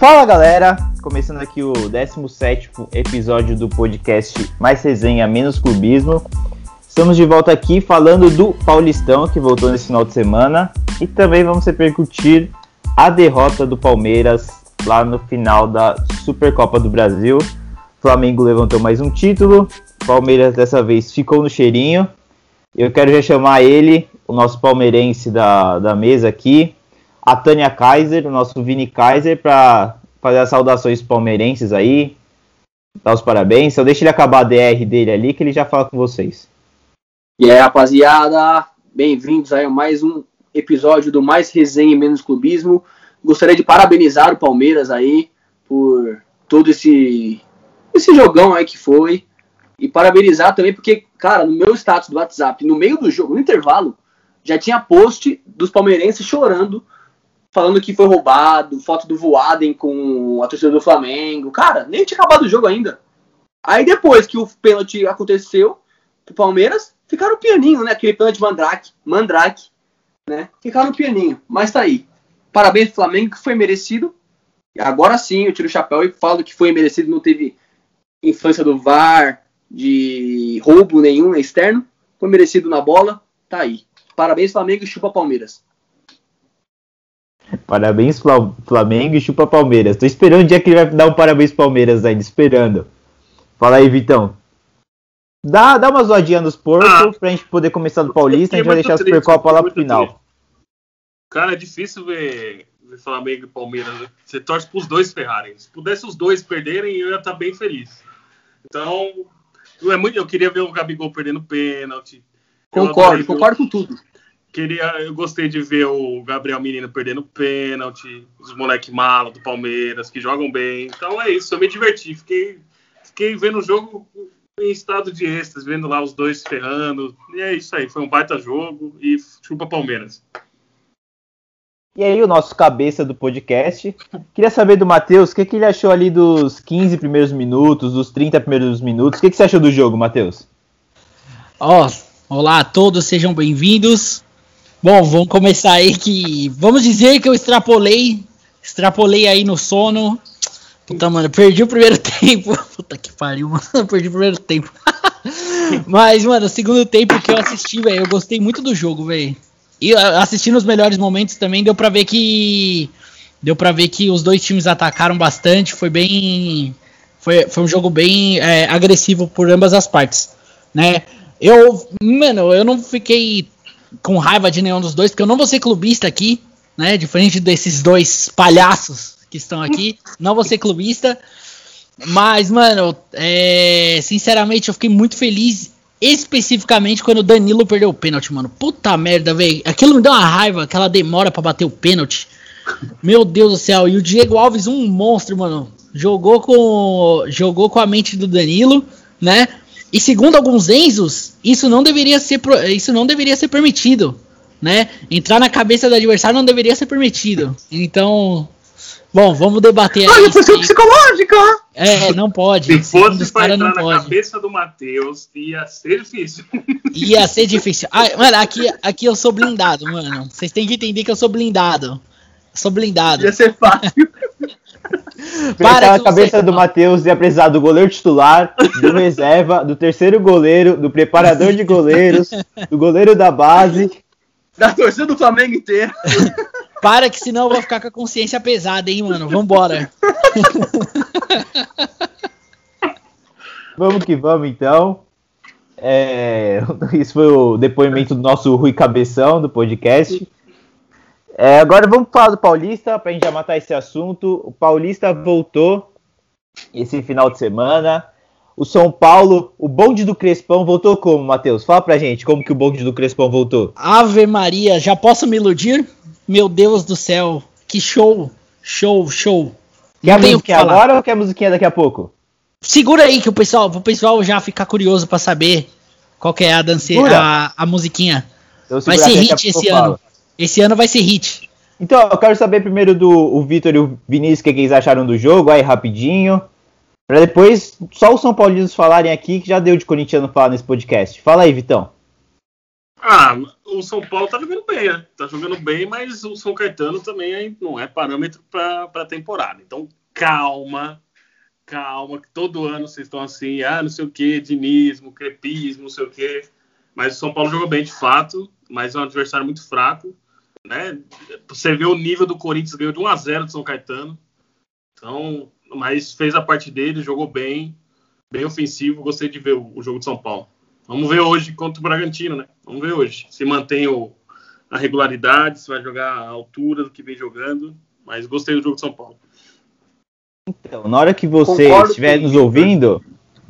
Fala galera, começando aqui o 17 episódio do podcast Mais Resenha Menos Clubismo. Estamos de volta aqui falando do Paulistão que voltou nesse final de semana e também vamos repercutir a derrota do Palmeiras lá no final da Supercopa do Brasil. Flamengo levantou mais um título, Palmeiras dessa vez ficou no cheirinho. Eu quero já chamar ele, o nosso palmeirense da, da mesa aqui, a Tânia Kaiser, o nosso Vini Kaiser, para fazer as saudações palmeirenses aí, dar os parabéns. Só deixa ele acabar a DR dele ali que ele já fala com vocês. E aí, rapaziada, bem-vindos aí a mais um episódio do Mais Resenha e Menos Clubismo. Gostaria de parabenizar o Palmeiras aí por todo esse, esse jogão aí que foi. E parabenizar também porque, cara, no meu status do WhatsApp, no meio do jogo, no intervalo, já tinha post dos palmeirenses chorando falando que foi roubado, foto do Voaden com a torcida do Flamengo. Cara, nem tinha acabado o jogo ainda. Aí depois que o pênalti aconteceu pro Palmeiras, ficaram pianinho, né? Aquele pênalti Mandrake, Mandrake, né? Ficaram pianinho, mas tá aí. Parabéns pro Flamengo, que foi merecido. Agora sim, eu tiro o chapéu e falo que foi merecido, não teve influência do VAR, de roubo nenhum externo. Foi merecido na bola, tá aí. Parabéns, Flamengo, e chupa Palmeiras. Parabéns, Flamengo e chupa Palmeiras. Tô esperando o dia que ele vai dar um parabéns Palmeiras ainda, esperando. Fala aí, Vitão. Dá, dá uma zoadinha nos porcos ah, pra gente poder começar do Paulista, a gente vai deixar a Supercopa lá pro final. Triste. Cara, é difícil ver, ver Flamengo e Palmeiras. Né? Você torce pros dois ferrarem. Se pudesse os dois perderem, eu ia estar bem feliz. Então, é muito, eu queria ver o Gabigol perdendo pênalti. Concordo, concordo com tudo queria, eu gostei de ver o Gabriel Menino perdendo pênalti, os moleque mala do Palmeiras que jogam bem. Então é isso, eu me diverti, fiquei, fiquei vendo o jogo em estado de êxtase, vendo lá os dois ferrando. E é isso aí, foi um baita jogo e chupa Palmeiras. E aí, o nosso cabeça do podcast. Queria saber do Matheus, o que, que ele achou ali dos 15 primeiros minutos, dos 30 primeiros minutos. O que, que você achou do jogo, Matheus? Ó, oh, olá a todos, sejam bem-vindos. Bom, vamos começar aí que. Vamos dizer que eu extrapolei. Extrapolei aí no sono. Puta, mano, perdi o primeiro tempo. Puta que pariu, mano. Perdi o primeiro tempo. Mas, mano, o segundo tempo que eu assisti, velho, eu gostei muito do jogo, velho. E assistindo os melhores momentos também, deu pra ver que. Deu pra ver que os dois times atacaram bastante. Foi bem. Foi, foi um jogo bem é, agressivo por ambas as partes, né? Eu, mano, eu não fiquei com raiva de nenhum dos dois, porque eu não vou ser clubista aqui, né? Diferente desses dois palhaços que estão aqui. não vou ser clubista. Mas, mano, é, sinceramente, eu fiquei muito feliz. Especificamente quando o Danilo perdeu o pênalti, mano. Puta merda, velho. Aquilo me deu uma raiva, aquela demora para bater o pênalti. Meu Deus do céu. E o Diego Alves, um monstro, mano. Jogou com, jogou com a mente do Danilo, né? E segundo alguns Enzos, isso não deveria ser, isso não deveria ser permitido, né? Entrar na cabeça do adversário não deveria ser permitido. Então, bom, vamos debater Olha, a questão psicológica! É, não pode. Se fosse para entrar na pode. cabeça do Matheus, ia ser difícil. Ia ser difícil. Ah, mano, aqui, aqui eu sou blindado, mano. Vocês têm que entender que eu sou blindado. sou blindado. Ia ser fácil. Para a cabeça do Matheus ia precisar do goleiro titular, do reserva, do terceiro goleiro, do preparador de goleiros, do goleiro da base. Da torcida do Flamengo inteira. Para que senão eu vou ficar com a consciência pesada, hein, mano. Vambora. vamos que vamos, então. É, isso foi o depoimento do nosso Rui Cabeção, do podcast. É, agora vamos falar do Paulista, para a gente já matar esse assunto. O Paulista voltou esse final de semana. O São Paulo, o bonde do Crespão voltou como, Matheus? Fala pra gente como que o bonde do Crespão voltou. Ave Maria, já posso me iludir? Meu Deus do céu, que show, show, show. Quer a musiquinha que agora ou quer a musiquinha daqui a pouco? Segura aí que o pessoal, o pessoal já ficar curioso para saber qual que é a dança, a, a musiquinha. Vai ser hit esse ano. Esse ano vai ser hit. Então, eu quero saber primeiro do o Vitor e o Vinícius o que, eles acharam do jogo, aí rapidinho. Pra depois só os São Paulinos falarem aqui, que já deu de corintiano falar nesse podcast. Fala aí, Vitão. Ah, o São Paulo tá jogando bem, né? Tá jogando bem, mas o São Caetano também não é parâmetro para a temporada. Então, calma, calma, que todo ano vocês estão assim, ah, não sei o que, dinismo, crepismo, não sei o que. Mas o São Paulo jogou bem de fato, mas é um adversário muito fraco, né? Você vê o nível do Corinthians, ganhou de 1 a 0 do São Caetano. Então, mas fez a parte dele, jogou bem, bem ofensivo, gostei de ver o, o jogo de São Paulo. Vamos ver hoje contra o Bragantino, né? Vamos ver hoje. Se mantém o, a regularidade, se vai jogar a altura do que vem jogando. Mas gostei do jogo de São Paulo. Então, na hora que você Concordo estiver nos ouvindo,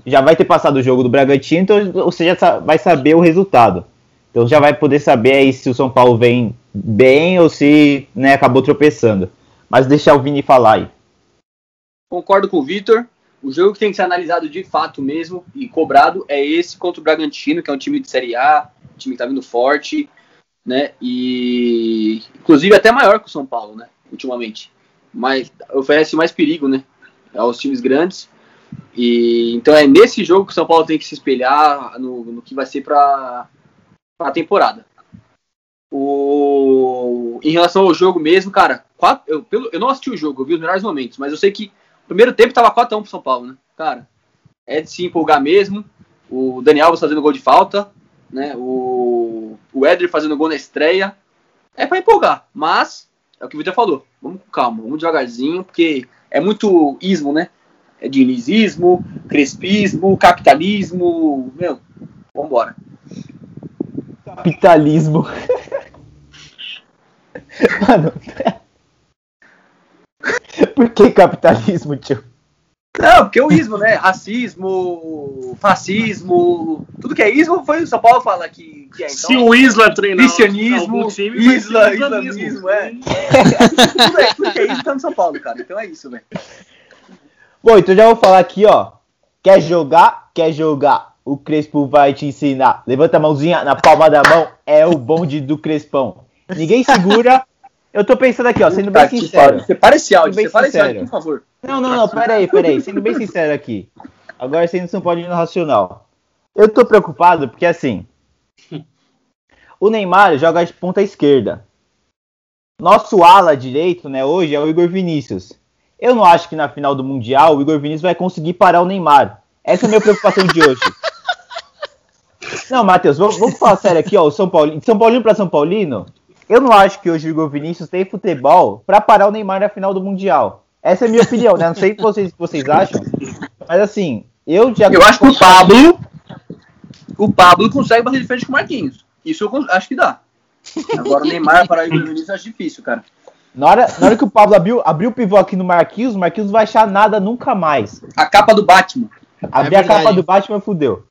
já vai ter passado o jogo do Bragantino, então você já vai saber o resultado. Então já vai poder saber aí se o São Paulo vem bem ou se né, acabou tropeçando. Mas deixar o Vini falar aí. Concordo com o Vitor. O jogo que tem que ser analisado de fato mesmo e cobrado é esse contra o Bragantino, que é um time de Série A, um time que tá vindo forte, né? E inclusive até maior que o São Paulo, né? Ultimamente. Mas oferece mais perigo, né? Aos times grandes. E então é nesse jogo que o São Paulo tem que se espelhar no, no que vai ser para a temporada. O... Em relação ao jogo mesmo, cara, quatro, eu, pelo, eu não assisti o jogo, eu vi os melhores momentos, mas eu sei que Primeiro tempo tava 4x1 pro São Paulo, né? Cara, é de se empolgar mesmo. O Daniel fazendo gol de falta, né? O, o Éder fazendo gol na estreia. É para empolgar, mas é o que o Vitor falou. Vamos com calma, vamos devagarzinho, porque é muito ismo, né? É dinizismo, crespismo, capitalismo. Meu, vambora. Capitalismo. Mano, Por que capitalismo, tio? Não, porque o ismo, né? Racismo, fascismo, tudo que é ismo foi o São Paulo fala que, que é. Então, Se o Isla treinar cristianismo, time, isla, islamismo, é. tudo, é. Tudo que é ismo tá no São Paulo, cara. Então é isso, velho. Bom, então já vou falar aqui, ó. Quer jogar? Quer jogar? O Crespo vai te ensinar. Levanta a mãozinha na palma da mão. É o bonde do Crespão. Ninguém segura eu tô pensando aqui, ó, sendo bem sincero. Separa esse áudio, separa esse áudio, por favor. Não, não, não, peraí, peraí, sendo bem sincero aqui. Agora sendo São Paulo no racional. Eu tô preocupado porque, assim, o Neymar joga de ponta esquerda. Nosso ala direito, né, hoje é o Igor Vinícius. Eu não acho que na final do Mundial o Igor Vinícius vai conseguir parar o Neymar. Essa é a minha preocupação de hoje. Não, Matheus, vamos, vamos falar sério aqui, ó. O São Paulino, São Paulino para São Paulino, eu não acho que hoje o Igor Vinícius tem futebol para parar o Neymar na final do Mundial. Essa é a minha opinião, né? Não sei o que vocês, vocês acham. Mas assim, eu já. Eu acho que o Pablo. O Pablo consegue bater de frente com o Marquinhos. Isso eu acho que dá. Agora o Neymar para o Igor Vinícius acho difícil, cara. Na hora, na hora que o Pablo abriu, abriu o pivô aqui no Marquinhos, o Marquinhos não vai achar nada nunca mais. A capa do Batman. Abrir é a capa do Batman fudeu.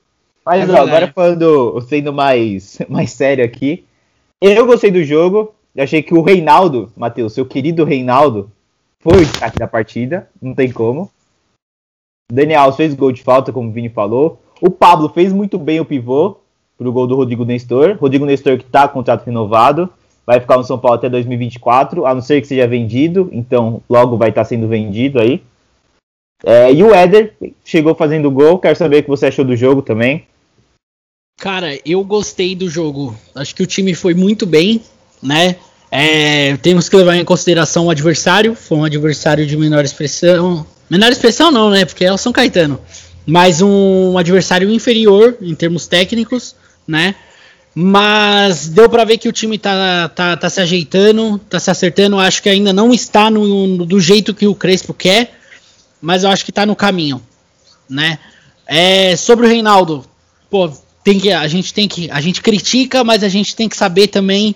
Mas é ó, agora falando, sendo mais, mais sério aqui, eu gostei do jogo. Eu achei que o Reinaldo, Matheus, seu querido Reinaldo, foi o destaque da partida. Não tem como. Daniel fez gol de falta, como o Vini falou. O Pablo fez muito bem o pivô pro gol do Rodrigo Nestor. Rodrigo Nestor que tá com contrato renovado. Vai ficar no São Paulo até 2024, a não ser que seja vendido. Então, logo vai estar tá sendo vendido aí. É, e o Éder chegou fazendo gol. Quero saber o que você achou do jogo também. Cara, eu gostei do jogo. Acho que o time foi muito bem, né? É, temos que levar em consideração o adversário. Foi um adversário de menor expressão. Menor expressão não, né? Porque é o São Caetano. Mas um adversário inferior em termos técnicos, né? Mas deu para ver que o time tá, tá, tá se ajeitando, tá se acertando. Acho que ainda não está no, no, do jeito que o Crespo quer, mas eu acho que tá no caminho, né? É, sobre o Reinaldo, pô, tem que a gente tem que a gente critica, mas a gente tem que saber também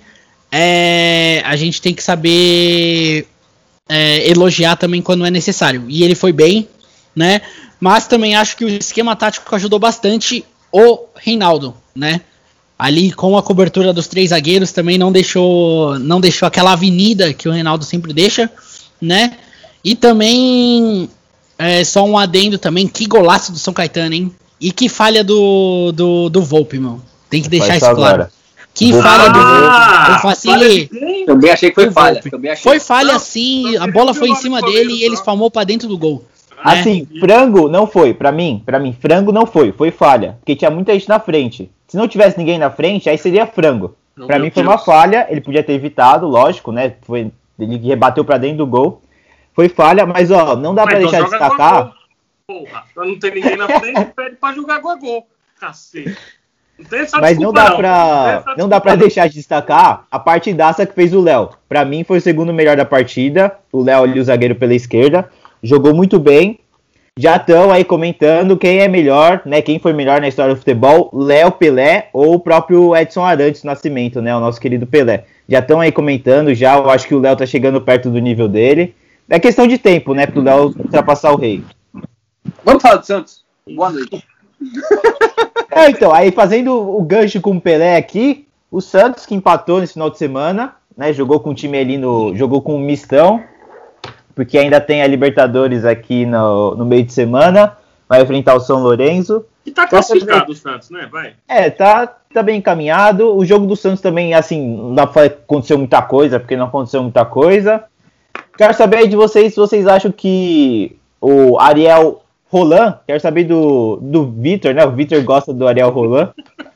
é, a gente tem que saber é, elogiar também quando é necessário. E ele foi bem, né? Mas também acho que o esquema tático ajudou bastante o Reinaldo, né? Ali com a cobertura dos três zagueiros também não deixou não deixou aquela avenida que o Reinaldo sempre deixa, né? E também é, só um adendo também, que golaço do São Caetano, hein? E que falha do, do, do Volpe, meu. Tem que deixar isso claro. Agora. Que Volpe. falha do Volpe. Ah, eu assim, Também achei que foi falha. Foi falha sim, a bola foi em cima dele e ele espalmou para dentro do gol. Né? Assim, frango não foi, para mim, para mim, frango não foi, foi falha, porque tinha muita gente na frente. Se não tivesse ninguém na frente, aí seria frango. Pra mim foi Deus. uma falha, ele podia ter evitado, lógico, né? Foi, ele rebateu pra dentro do gol. Foi falha, mas ó, não dá pra Mas então deixar de destacar. Porra, pra não ter ninguém na frente, pede pra jogar gol a gol. Cacete. Não tem essa Mas não dá pra, tem essa não dá pra desculpa, deixar de destacar a partidaça que fez o Léo. Pra mim foi o segundo melhor da partida. O Léo ali, o zagueiro pela esquerda, jogou muito bem. Já estão aí comentando quem é melhor, né? Quem foi melhor na história do futebol, Léo Pelé ou o próprio Edson Arantes Nascimento, né? O nosso querido Pelé. Já estão aí comentando já, eu acho que o Léo tá chegando perto do nível dele. É questão de tempo, né, pro Léo ultrapassar o rei. Vamos falar do Santos? Boa noite. É, então, aí fazendo o gancho com o Pelé aqui, o Santos que empatou nesse final de semana, né? Jogou com o time ali no. Jogou com o Mistão, porque ainda tem a Libertadores aqui no, no meio de semana. Vai enfrentar o São Lourenço. E tá classificado o Santos, né? Vai. É, tá, tá bem encaminhado. O jogo do Santos também, assim, não dá pra aconteceu muita coisa, porque não aconteceu muita coisa. Quero saber aí de vocês se vocês acham que o Ariel Roland, quero saber do, do Vitor, né? O Vitor gosta do Ariel Roland.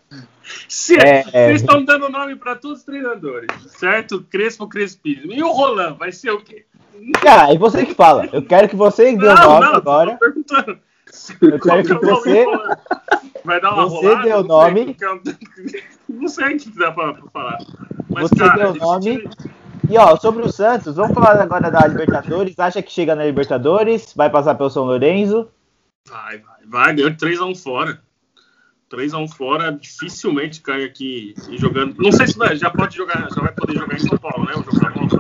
É, é. Vocês estão dando nome pra todos os treinadores, certo? Crespo, Crespismo. E o Roland vai ser o quê? Cara, é você que fala. Eu quero que você dê o nome agora. tô perguntando. Eu quero que é nome você-? Vai dar uma você rolada? dê o Não nome. Não sei o que dá pra, pra falar. Mas, Você cara, dê o a gente- nome. E ó, sobre o Santos, vamos falar agora da Libertadores. Acha que chega na Libertadores? Vai passar pelo São Lourenço? Vai, vai, vai, ganhou de 3x1 fora. 3x1 fora, dificilmente cai aqui jogando. Não sei se vai, já pode jogar, já vai poder jogar em São Paulo, né? O jogo da volta.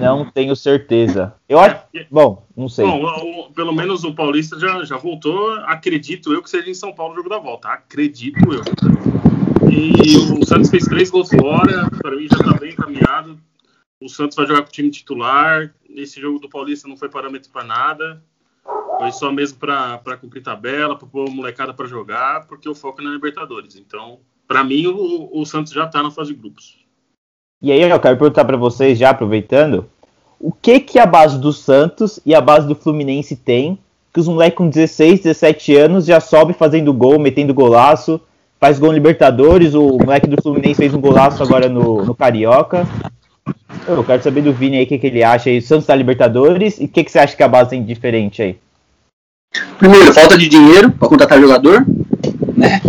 Não tenho certeza. Eu acho. Bom, não sei. Bom, o- pelo menos o Paulista já, já voltou. Acredito eu que seja em São Paulo o jogo da volta. Acredito eu. E o Santos fez três gols fora. Para mim já tá bem encaminhado. O Santos vai jogar com o time titular. Esse jogo do Paulista não foi parâmetro para nada. Foi só mesmo para cumprir tabela, para pôr a molecada para jogar, porque o foco é na Libertadores. Então, para mim, o, o Santos já tá na fase de grupos. E aí eu quero perguntar pra vocês, já aproveitando, o que que a base do Santos e a base do Fluminense tem que os moleques com 16, 17 anos já sobe fazendo gol, metendo golaço, faz gol em Libertadores, o moleque do Fluminense fez um golaço agora no, no Carioca. Eu quero saber do Vini aí o que, que ele acha aí, o Santos da Libertadores, e o que, que você acha que a base tem de diferente aí? Primeiro, falta de dinheiro para contratar jogador, né?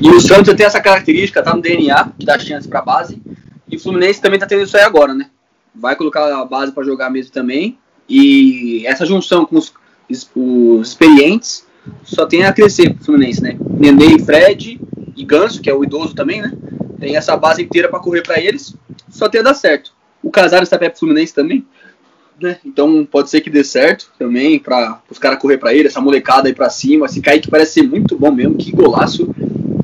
E o Santos tem essa característica, tá no DNA, que dá chance para base. E o Fluminense também tá tendo isso aí agora, né? Vai colocar a base para jogar mesmo também. E essa junção com os, os experientes só tem a crescer pro Fluminense, né? Nenê, Fred e Ganso, que é o idoso também, né? Tem essa base inteira para correr para eles, só tem a dar certo. O Casares está perto pro Fluminense também, né? Então pode ser que dê certo também para os caras correr para ele, essa molecada aí para cima. Esse Kaique parece ser muito bom mesmo, que golaço.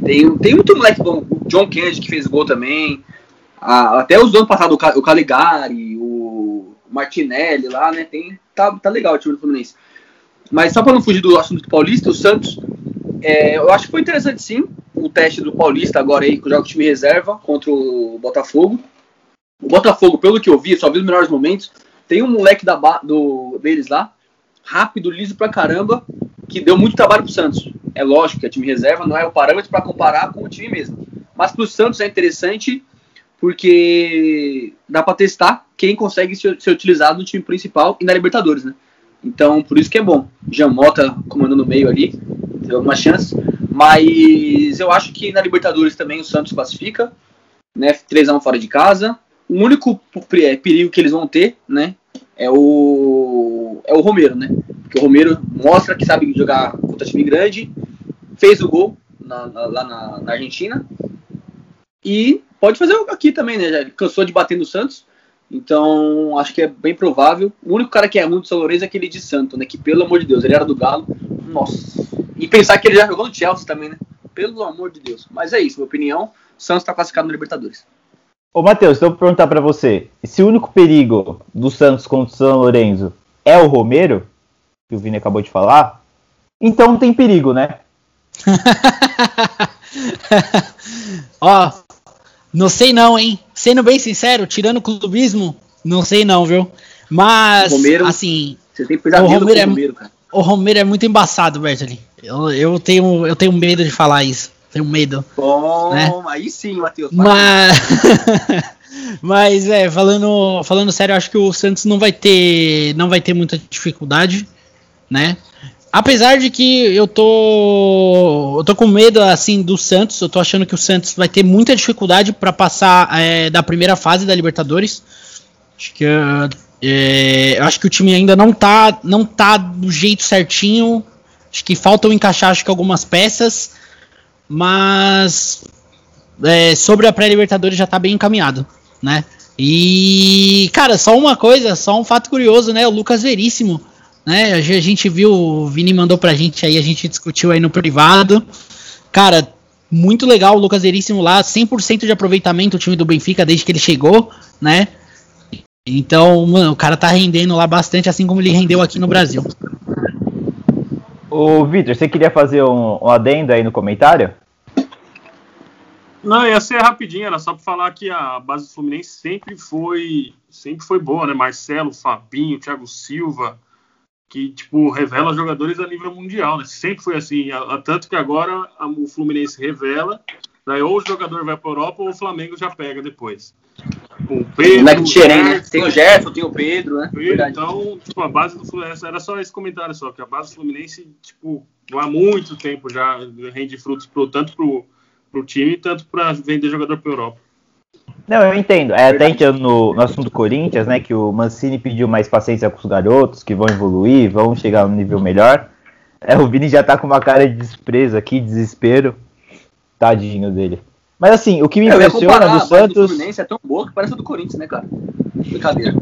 Tem, tem muito moleque bom, o John Kennedy que fez gol também. Ah, até os do ano passado, o Caligari, o Martinelli lá, né? Tem, tá, tá legal o time do Fluminense. Mas só para não fugir do assunto do Paulista, o Santos, é, eu acho que foi interessante sim o teste do Paulista agora aí, que joga o time reserva contra o Botafogo. O Botafogo, pelo que eu vi, só vi os melhores momentos. Tem um moleque da, do, deles lá, rápido, liso pra caramba, que deu muito trabalho pro Santos. É lógico que é time reserva, não é o parâmetro para comparar com o time mesmo. Mas pro Santos é interessante porque dá para testar quem consegue ser, ser utilizado no time principal e na Libertadores, né? Então, por isso que é bom. Jamota comandando o meio ali, deu algumas chances. Mas eu acho que na Libertadores também o Santos classifica, né? 3x1 fora de casa. O único é, perigo que eles vão ter, né? É o, é o Romero, né? Porque o Romero mostra que sabe jogar contra time grande, fez o gol na- na- lá na, na Argentina e pode fazer aqui também, né? Já cansou de bater no Santos, então acho que é bem provável. O único cara que é ruim do São Lourenço é aquele de Santo, né? Que pelo amor de Deus, ele era do Galo, nossa. E pensar que ele já jogou no Chelsea também, né? Pelo amor de Deus. Mas é isso, minha opinião. O Santos tá classificado no Libertadores. Ô Matheus, então eu vou perguntar pra você, se o único perigo do Santos contra o São Lourenço é o Romero, que o Vini acabou de falar, então não tem perigo, né? Ó, não sei não, hein? Sendo bem sincero, tirando o clubismo, não sei não, viu? Mas, Romero- assim, Você tem pesadelo O com Romero o é- Romero, cara. o Romero é muito embaçado, Bertoli. Eu, eu, tenho, eu tenho medo de falar isso. tenho medo. Bom, né? aí sim, Matheus. Mas, mas é, falando, falando sério, acho que o Santos não vai ter, não vai ter muita dificuldade, né? Apesar de que eu tô, eu tô com medo assim do Santos, eu tô achando que o Santos vai ter muita dificuldade para passar é, da primeira fase da Libertadores. Acho que é, eu acho que o time ainda não tá, não tá do jeito certinho. Acho que faltam encaixar acho que algumas peças, mas é, sobre a pré-Libertadores já tá bem encaminhado, né? E cara, só uma coisa, só um fato curioso, né? O Lucas Veríssimo né? A gente viu, o Vini mandou pra gente aí, a gente discutiu aí no privado. Cara, muito legal o Lucas Veríssimo lá, 100% de aproveitamento o time do Benfica desde que ele chegou, né? Então, mano, o cara tá rendendo lá bastante, assim como ele rendeu aqui no Brasil. Ô, Vitor, você queria fazer um, um adendo aí no comentário? Não, ia ser rapidinho, era só para falar que a base do Fluminense sempre foi, sempre foi boa, né? Marcelo, Fabinho, Thiago Silva, que tipo revela jogadores a nível mundial, né? Sempre foi assim, a, a, tanto que agora a, o Fluminense revela, daí ou o jogador vai para Europa ou o Flamengo já pega depois. Com o Pedro, o Gerson, né? tem o Gerson, tem o Pedro, né? Pedro, então, tipo, a base do Fluminense era só esse comentário só, que a base do Fluminense, tipo, há muito tempo já rende frutos pro, tanto pro, pro time, tanto para vender jogador para Europa. Não, eu entendo. É, até entrando no, no assunto do Corinthians, né? Que o Mancini pediu mais paciência com os garotos, que vão evoluir, vão chegar no nível melhor. É, o Vini já tá com uma cara de desprezo aqui, desespero. Tadinho dele. Mas assim, o que me impressiona do Santos. Do Fluminense é tão boa que parece do Corinthians, né, cara? Brincadeira.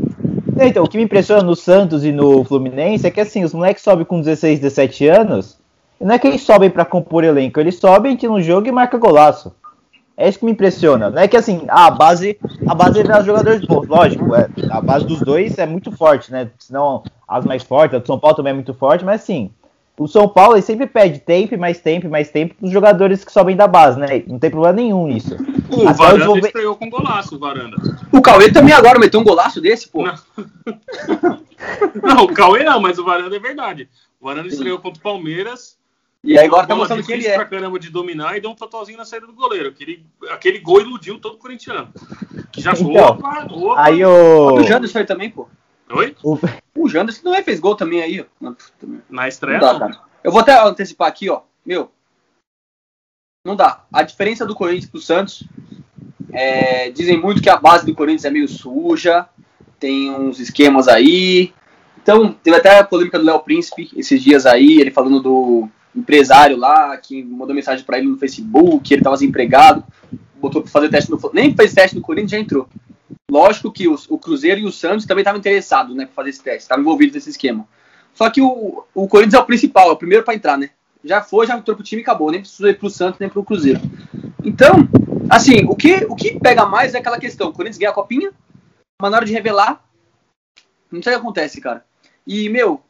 É, então, o que me impressiona no Santos e no Fluminense é que assim, os moleques sobem com 16, 17 anos. E não é que eles sobem para compor elenco, eles sobem, tiram um jogo e marca golaço. É isso que me impressiona. Não é que assim, a base, a base é os jogadores bons, lógico, é, a base dos dois é muito forte, né? Senão as mais fortes, a do São Paulo também é muito forte, mas assim, o São Paulo ele sempre pede tempo, mais tempo, mais tempo para os jogadores que sobem da base, né? Não tem problema nenhum nisso. O Até Varanda desenvolver... estreou com golaço, o Varanda. O Cauê também agora meteu um golaço desse, pô. Não. não, o Cauê não, mas o Varanda é verdade. O Varanda estreou contra o Palmeiras e aí agora tá mostrando que ele é. pra caramba de dominar e deu um tatuazinho na saída do goleiro. Aquele, aquele gol iludiu todo corintiano. Que já então, opa, opa. Aí o... o Janderson aí também, pô. Oi? O, o Janderson não é, fez gol também aí, ó. Na estreia? Não dá, Eu vou até antecipar aqui, ó. Meu, não dá. A diferença do Corinthians pro Santos, é, dizem muito que a base do Corinthians é meio suja, tem uns esquemas aí. Então, teve até a polêmica do Léo Príncipe esses dias aí, ele falando do empresário lá que mandou mensagem para ele no Facebook, ele estava desempregado, botou para fazer teste no nem fez teste no Corinthians já entrou. Lógico que os, o Cruzeiro e o Santos também estavam interessados, né, para fazer esse teste, estavam envolvidos nesse esquema. Só que o, o Corinthians é o principal, é o primeiro para entrar, né? Já foi, já entrou pro time e acabou, nem precisou ir pro Santos nem pro Cruzeiro. Então, assim, o que o que pega mais é aquela questão, o Corinthians ganha a copinha, mas na hora de revelar, não sei o que acontece, cara. E, meu,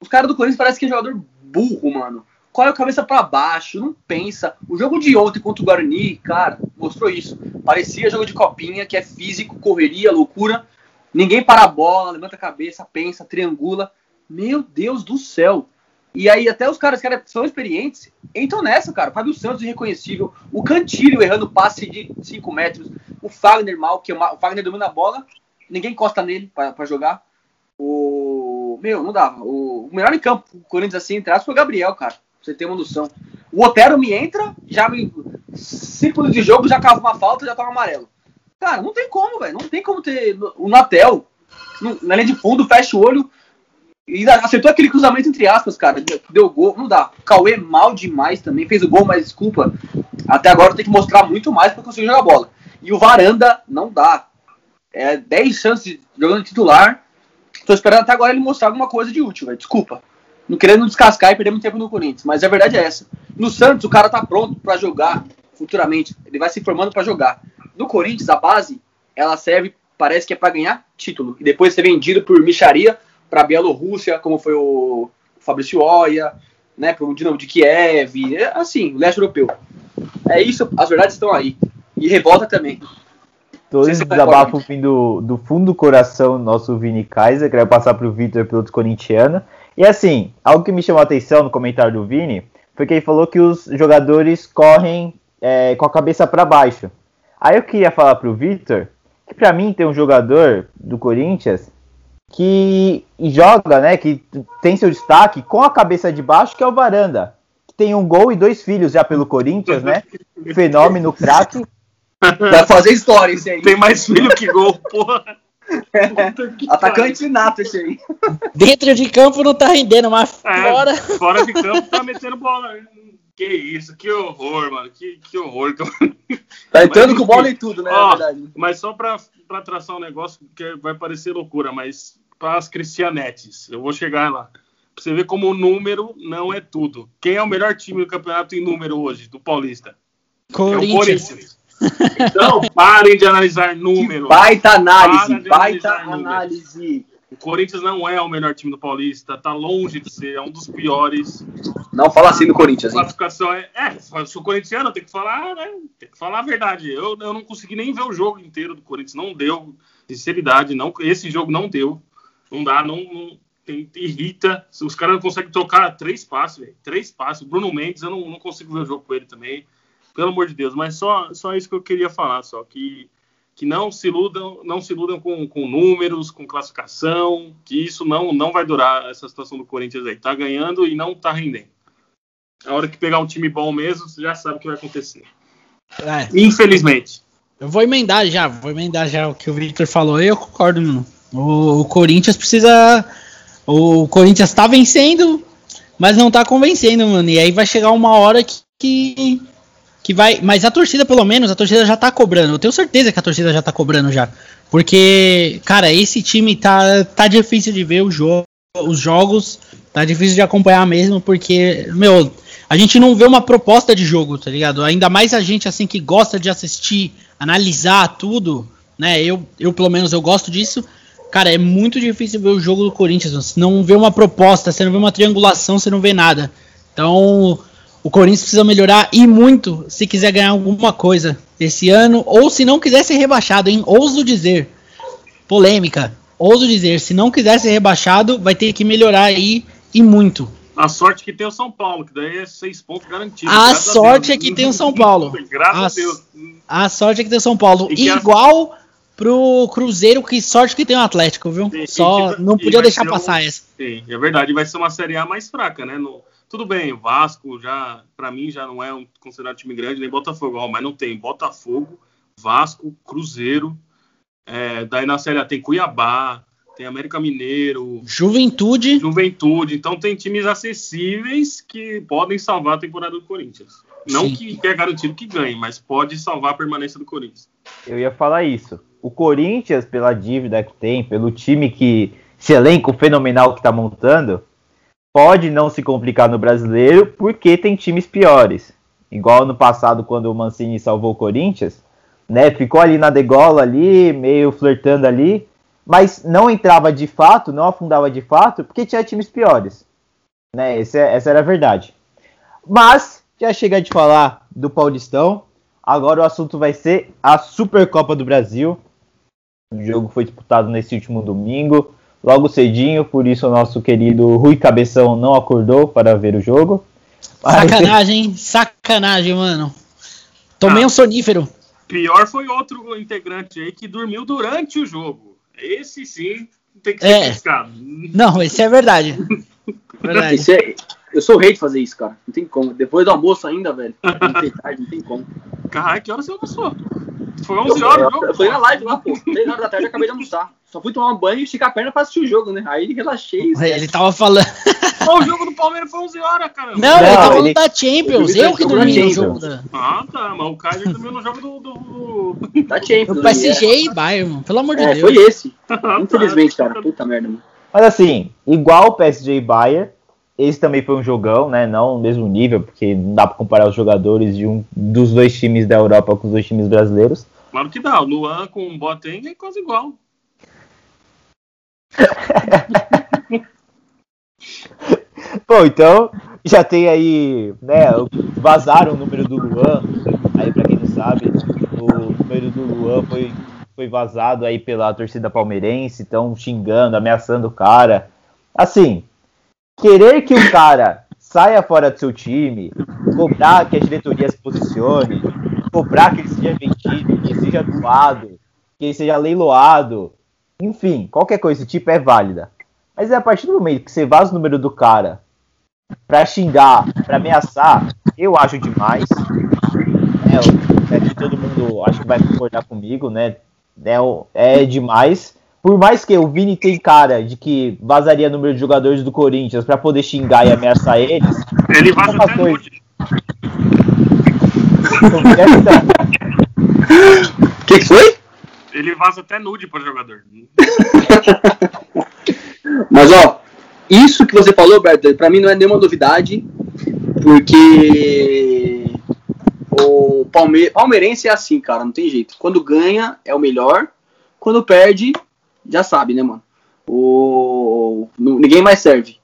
os caras do Corinthians parece que é jogador burro, mano corre a cabeça para baixo, não pensa. O jogo de ontem contra o Guarani, cara, mostrou isso. Parecia jogo de copinha, que é físico, correria, loucura. Ninguém para a bola, levanta a cabeça, pensa, triangula. Meu Deus do céu. E aí até os caras que são experientes entram nessa, cara. Fábio Santos irreconhecível, o Cantilho errando passe de 5 metros, o Fagner mal, que é o Fagner domina a bola, ninguém encosta nele para jogar. O meu, não dava. O, o melhor em campo, o Corinthians assim, atrás foi o Gabriel, cara você ter uma noção. O Otero me entra, já me. Minutos de jogo, já cava uma falta, já tava amarelo. Cara, não tem como, velho. Não tem como ter. O Natel, na linha de fundo, fecha o olho. E acertou aquele cruzamento entre aspas, cara. Deu gol. Não dá. O Cauê mal demais também. Fez o gol, mas desculpa. Até agora tem que mostrar muito mais para conseguir jogar bola. E o Varanda não dá. É 10 chances de jogando titular. Tô esperando até agora ele mostrar alguma coisa de útil, velho. Desculpa não querendo descascar e perder muito tempo no Corinthians, mas a verdade é essa. No Santos, o cara tá pronto para jogar futuramente, ele vai se formando para jogar. No Corinthians, a base, ela serve, parece que é para ganhar título, e depois ser vendido por micharia para Bielorrússia, como foi o Fabrício Oia, né, para o Dinamo de Kiev, é assim, o leste europeu. É isso, as verdades estão aí. E revolta também. Todo esse desabafo vindo do fundo do coração do nosso Vini Kaiser, que vai passar para o Vitor pelo corintiano. E assim, algo que me chamou a atenção no comentário do Vini foi que ele falou que os jogadores correm é, com a cabeça para baixo. Aí eu queria falar pro Victor que para mim tem um jogador do Corinthians que joga, né, que tem seu destaque com a cabeça de baixo, que é o Varanda. Que tem um gol e dois filhos já pelo Corinthians, né? Fenômeno, craque. Vai fazer história esse aí. Tem mais filho que gol, porra. Atacante nato esse aí. Dentro de campo não tá rendendo, mas É, fora. fora de campo tá metendo bola. Que isso, que horror, mano. Que, que horror. Tá entrando Mas, com bola e tudo, né? Ó, na verdade. Mas só pra, pra traçar um negócio que vai parecer loucura, mas para as cristianetes, eu vou chegar lá. Pra você ver como o número não é tudo. Quem é o melhor time do campeonato em número hoje, do Paulista? É o Corinthians. Corinthians. Então, parem de analisar números. Baita análise, baita números. análise. O Corinthians não é o melhor time do Paulista, tá longe de ser, é um dos piores. Não fala assim do Corinthians, A hein? classificação é. É, sou corintiano, tem que falar, né? Tem que falar a verdade. Eu, eu não consegui nem ver o jogo inteiro do Corinthians, não deu. Sinceridade, não, esse jogo não deu. Não dá, não. não tem, irrita. Os caras não conseguem tocar três passos, velho. Três passos. Bruno Mendes, eu não, não consigo ver o jogo com ele também. Pelo amor de Deus. Mas só, só isso que eu queria falar, só. Que, que não se iludam, não se iludam com, com números, com classificação, que isso não, não vai durar essa situação do Corinthians aí. Tá ganhando e não tá rendendo. A hora que pegar um time bom mesmo, você já sabe o que vai acontecer. É, Infelizmente. eu vou emendar já, vou emendar já o que o Victor falou. Eu concordo, mano. O, o Corinthians precisa. O Corinthians tá vencendo, mas não tá convencendo, mano. E aí vai chegar uma hora que, que, que vai. Mas a torcida, pelo menos, a torcida já tá cobrando. Eu tenho certeza que a torcida já tá cobrando já. Porque, cara, esse time tá, tá difícil de ver o os jogos. Tá difícil de acompanhar mesmo, porque, meu, a gente não vê uma proposta de jogo, tá ligado? Ainda mais a gente, assim, que gosta de assistir, analisar tudo, né? Eu, eu pelo menos, eu gosto disso. Cara, é muito difícil ver o jogo do Corinthians. Você não vê uma proposta, você não vê uma triangulação, você não vê nada. Então, o Corinthians precisa melhorar e muito se quiser ganhar alguma coisa esse ano, ou se não quiser ser rebaixado, hein? Ouso dizer. Polêmica. Ouso dizer, se não quiser ser rebaixado, vai ter que melhorar aí e muito. A sorte que tem o São Paulo, que daí é seis pontos garantidos. A sorte Deus. é que tem o São Paulo. Graças A a Deus. A sorte é que tem o São Paulo. E a- Igual pro Cruzeiro, que sorte que tem o Atlético, viu? Sim, Só e- não podia deixar ser um- passar essa. Sim, é verdade. Vai ser uma Série A mais fraca, né? No- tudo bem, Vasco já, pra mim, já não é um considerado time grande, nem Botafogo, ó, mas não tem Botafogo, Vasco, Cruzeiro. é, daí na Série A tem Cuiabá, tem América Mineiro, Juventude. Juventude. Então tem times acessíveis que podem salvar a temporada do Corinthians. Não Sim. que, é garantido que ganhe, mas pode salvar a permanência do Corinthians. Eu ia falar isso. O Corinthians, pela dívida que tem, pelo time que. esse elenco fenomenal que tá montando, pode não se complicar no brasileiro porque tem times piores. Igual no passado, quando o Mancini salvou o Corinthians, né? Ficou ali na degola ali, meio flertando ali, mas não entrava de fato, não afundava de fato, porque tinha times piores. Né? Esse é- essa era a verdade. Mas, já chega de falar do Paulistão, agora o assunto vai ser a Supercopa do Brasil. O jogo foi disputado nesse último domingo, logo cedinho, por isso o nosso querido Rui Cabeção não acordou para ver o jogo. Mas- Sacanagem, hein? Sacanagem, mano. Tomei Ah. um sonífero. Pior foi outro integrante aí que dormiu durante o jogo. Esse sim tem que ser É. criticado. Não, isso é verdade. Verdade. Isso é- eu sou o rei de fazer isso, cara. Não tem como. Depois do almoço ainda, velho. Não tem tarde, não tem como. Caralho, que hora você almoçou? Foi 11 horas o Eu, jogo? eu fui na live lá, pô. 3 horas da tarde eu acabei de almoçar. Só fui tomar um banho e esticar a perna pra assistir o jogo, né? Aí relaxei. Ele tava falando. Pô, o jogo do Palmeiras foi 11 horas, caramba. Não, ele Não, tava falando ele- da Champions. Ele Eu que dormi no jogo da. Ah, tá, mas o Kaiser dormiu no jogo do. do, Tá Champions. O PSG e Bayern, mano. Pelo amor de É, Deus. foi esse. Ah, tá. Infelizmente, cara. Puta merda, mano. Mas assim, igual o PSG e Bayern, esse também foi um jogão, né? Não no mesmo nível, porque não dá pra comparar os jogadores de um dos dois times da Europa com os dois times brasileiros. Claro que dá. O Luan com o Boateng é quase igual. Bom, então já tem aí, né? Vazaram o número do Luan. Aí, pra quem não sabe, o número do Luan foi, foi vazado aí pela torcida palmeirense. Estão xingando, ameaçando o cara. Assim, querer que o cara saia fora do seu time, cobrar que a diretoria se posicione, cobrar que ele seja vendido, que ele seja doado, que ele seja leiloado, enfim, qualquer coisa desse tipo é válida. Mas é a partir do momento que você vaza o número do cara pra xingar, pra ameaçar, eu acho demais. É, aqui todo mundo acho que vai concordar comigo, né? É, é demais. Por mais que o Vini tem cara de que vazaria o número de jogadores do Corinthians para poder xingar e ameaçar eles. Ele vaza até coisa. nude. O que, que foi? Ele vaza até nude para jogador. Mas ó, isso que você falou, Berto, para mim não é nenhuma novidade, porque o Palme palmeirense é assim, cara, não tem jeito. Quando ganha é o melhor, quando perde, já sabe, né, mano? O ninguém mais serve.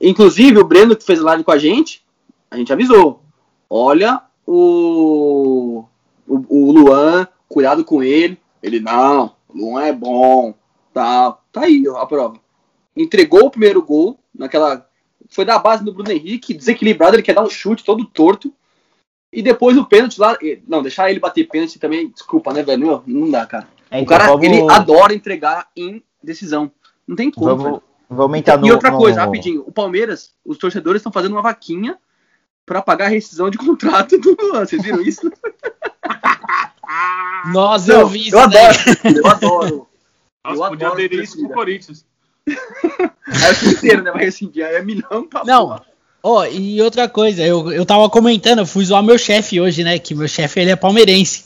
Inclusive o Breno que fez live com a gente, a gente avisou. Olha o o, o Luan, cuidado com ele. Ele não, Luan é bom, tá, tá aí a prova entregou o primeiro gol, naquela. Foi da base do Bruno Henrique, desequilibrado, ele quer dar um chute todo torto. E depois o pênalti lá. Não, deixar ele bater pênalti também, desculpa, né, velho? Não dá, cara. É, então, o cara, vamos... ele adora entregar em decisão. Não tem como, vamos, vamos aumentar no, E outra coisa, no... rapidinho. O Palmeiras, os torcedores estão fazendo uma vaquinha para pagar a rescisão de contrato do Luan. Vocês viram isso? Nossa, eu vi isso. Eu adoro, eu adoro. Nossa, eu podia adoro aderir isso pro Corinthians é o inteiro, né? Mas assim, é milhão pra Não. Ó, oh, e outra coisa, eu, eu tava comentando, eu fui zoar meu chefe hoje, né? Que meu chefe ele é palmeirense.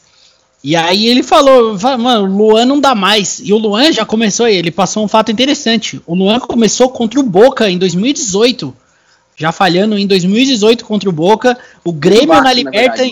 E aí ele falou, mano, o Luan não dá mais. E o Luan já começou, ele passou um fato interessante. O Luan começou contra o Boca em 2018. Já falhando em 2018 contra o Boca. O Grêmio na Liberta. Na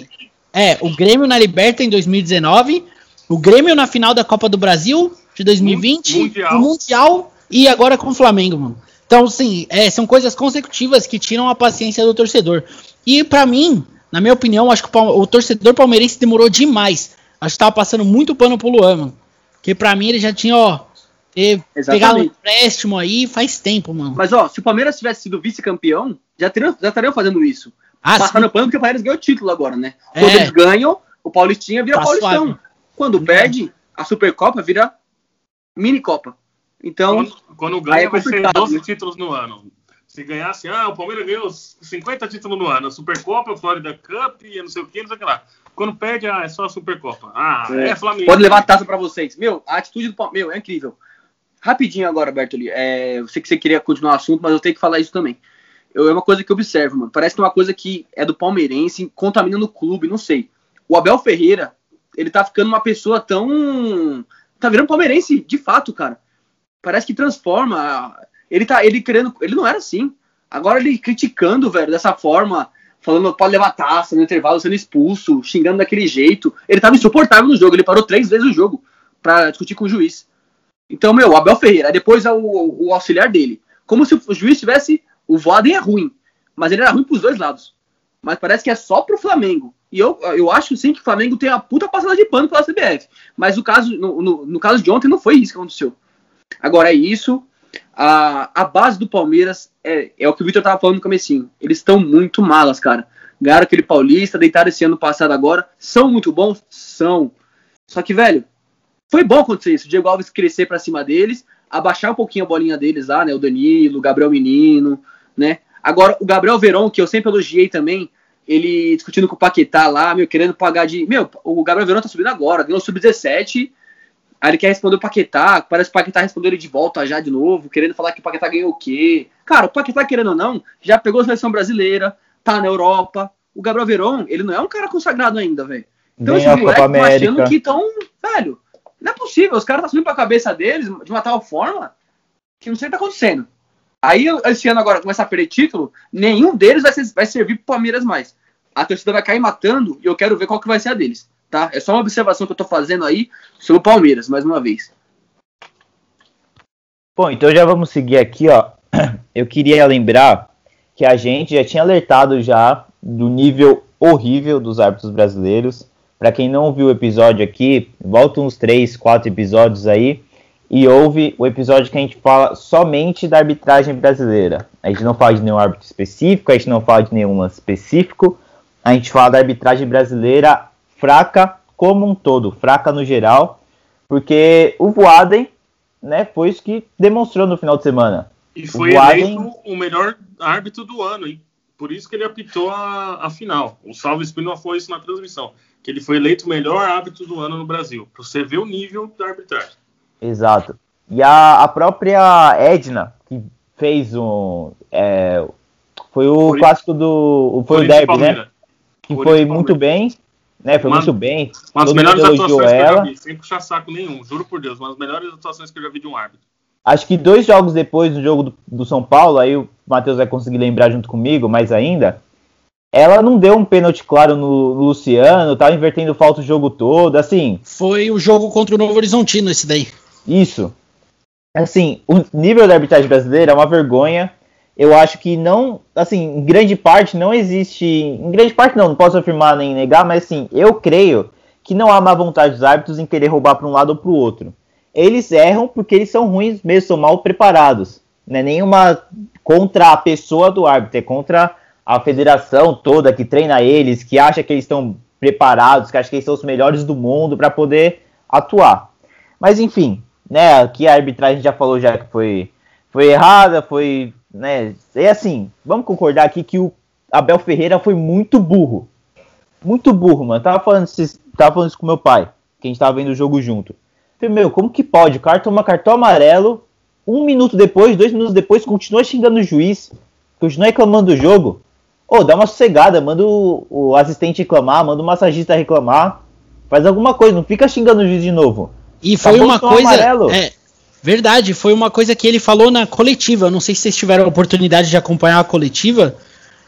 é, o Grêmio na Liberta em 2019. O Grêmio na final da Copa do Brasil de 2020. Mundial. O Mundial e agora com o Flamengo, mano. Então, sim, é, são coisas consecutivas que tiram a paciência do torcedor. E para mim, na minha opinião, acho que o, o, torcedor palmeirense demorou demais. Acho que tava passando muito pano pro Luan, mano. Porque pra mim ele já tinha, ó, ter, pegado um empréstimo aí faz tempo, mano. Mas, ó, se o Palmeiras tivesse sido vice-campeão, já, teriam, já estariam fazendo isso. Ah, Passando sim. pano porque o Palmeiras ganhou o título agora, né? É. Quando eles ganham, o Paulistinha vira tá Paulistão. Suave. Quando é. perde, a Supercopa vira mini Copa. Então. Quando, quando ganha, é vai ser 12 né? títulos no ano. Se ganhasse, ah, o Palmeiras ganhou 50 títulos no ano, a Supercopa, Florida Cup e não sei o que, não sei o que lá. Quando perde, ah, é só a Supercopa. Ah, é, é Flamengo. Pode levar a taça pra vocês. Meu, a atitude do Palmeiras, meu, é incrível. Rapidinho agora, Bertoli. É, eu sei que você queria continuar o assunto, mas eu tenho que falar isso também. Eu, é uma coisa que eu observo, mano. Parece que é uma coisa que é do palmeirense, contamina no clube, não sei. O Abel Ferreira, ele tá ficando uma pessoa tão. Tá virando palmeirense, de fato, cara parece que transforma. Ele tá, ele querendo, ele não era assim. Agora ele criticando, velho, dessa forma, falando pode levar taça no intervalo, sendo expulso, xingando daquele jeito. Ele tava insuportável no jogo, ele parou três vezes o jogo para discutir com o juiz. Então, meu, Abel Ferreira, depois é o, o auxiliar dele. Como se o juiz tivesse. O Voaden é ruim, mas ele era ruim pros dois lados. Mas parece que é só pro Flamengo. E eu, eu acho sim que o Flamengo tem a puta passada de pano pela CBF. Mas o caso, no, no, no caso de ontem não foi isso que aconteceu. Agora é isso. A, a base do Palmeiras é, é o que o Vitor tava falando no comecinho. Eles estão muito malas, cara. Ganharam aquele paulista, deitaram esse ano passado agora. São muito bons? São. Só que, velho, foi bom acontecer isso. O Diego Alves crescer para cima deles, abaixar um pouquinho a bolinha deles lá, né? O Danilo, o Gabriel Menino, né? Agora, o Gabriel Veron, que eu sempre elogiei também, ele discutindo com o Paquetá lá, meu, querendo pagar de. Meu, o Gabriel Veron tá subindo agora, ganhou sub-17 Aí ele quer responder o Paquetá, parece que o Paquetá respondeu ele de volta já de novo, querendo falar que o Paquetá ganhou o quê. Cara, o Paquetá, querendo ou não, já pegou a seleção brasileira, tá na Europa. O Gabriel Veron, ele não é um cara consagrado ainda, velho. Então esses moleques estão achando que estão. Velho, não é possível. Os caras estão subindo pra cabeça deles de uma tal forma que não sei o que tá acontecendo. Aí, esse ano agora, começar a perder título, nenhum deles vai, ser, vai servir pro Palmeiras mais. A torcida vai cair matando e eu quero ver qual que vai ser a deles tá? É só uma observação que eu tô fazendo aí sobre o Palmeiras, mais uma vez. Bom, então já vamos seguir aqui, ó. Eu queria lembrar que a gente já tinha alertado já do nível horrível dos árbitros brasileiros. Para quem não viu o episódio aqui, volta uns 3, 4 episódios aí e ouve o episódio que a gente fala somente da arbitragem brasileira. A gente não fala de nenhum árbitro específico, a gente não fala de nenhum específico, a gente fala da arbitragem brasileira fraca como um todo, fraca no geral, porque o Voaden né, foi isso que demonstrou no final de semana. E foi o Voaden... eleito o melhor árbitro do ano, hein? Por isso que ele apitou a, a final. O Salvo Espino foi isso na transmissão. Que ele foi eleito o melhor árbitro do ano no Brasil. Pra você ver o nível da arbitragem. Exato. E a, a própria Edna, que fez um. É, foi o Por clássico do. Foi o derby, né? Que foi muito bem. Né, foi uma, muito bem. Uma das melhores atuações que eu já vi, sem puxar saco nenhum, juro por Deus, uma das melhores atuações que eu já vi de um árbitro. Acho que dois jogos depois do jogo do, do São Paulo, aí o Matheus vai conseguir lembrar junto comigo, mais ainda. Ela não deu um pênalti claro no, no Luciano, tava invertendo falta o jogo todo, assim. Foi o jogo contra o Novo Horizontino, esse daí. Isso. Assim, o nível da arbitragem brasileira é uma vergonha. Eu acho que não, assim, em grande parte não existe, em grande parte não, não posso afirmar nem negar, mas assim, eu creio que não há má vontade dos árbitros em querer roubar para um lado ou para o outro. Eles erram porque eles são ruins mesmo, são mal preparados. Não é nenhuma contra a pessoa do árbitro, é contra a federação toda que treina eles, que acha que eles estão preparados, que acha que eles são os melhores do mundo para poder atuar. Mas enfim, né? Aqui a arbitragem já falou já que foi, foi errada, foi, né? E assim, vamos concordar aqui que o Abel Ferreira foi muito burro. Muito burro, mano. Tava falando, tava falando isso com meu pai, que a gente tava vendo o jogo junto. Falei, meu, como que pode? O cara toma cartão amarelo, um minuto depois, dois minutos depois, continua xingando o juiz, continua reclamando do jogo. Ô, oh, dá uma sossegada, manda o, o assistente reclamar, manda o massagista reclamar. Faz alguma coisa, não fica xingando o juiz de novo. E foi uma coisa. É, verdade, foi uma coisa que ele falou na coletiva. Não sei se vocês tiveram a oportunidade de acompanhar a coletiva.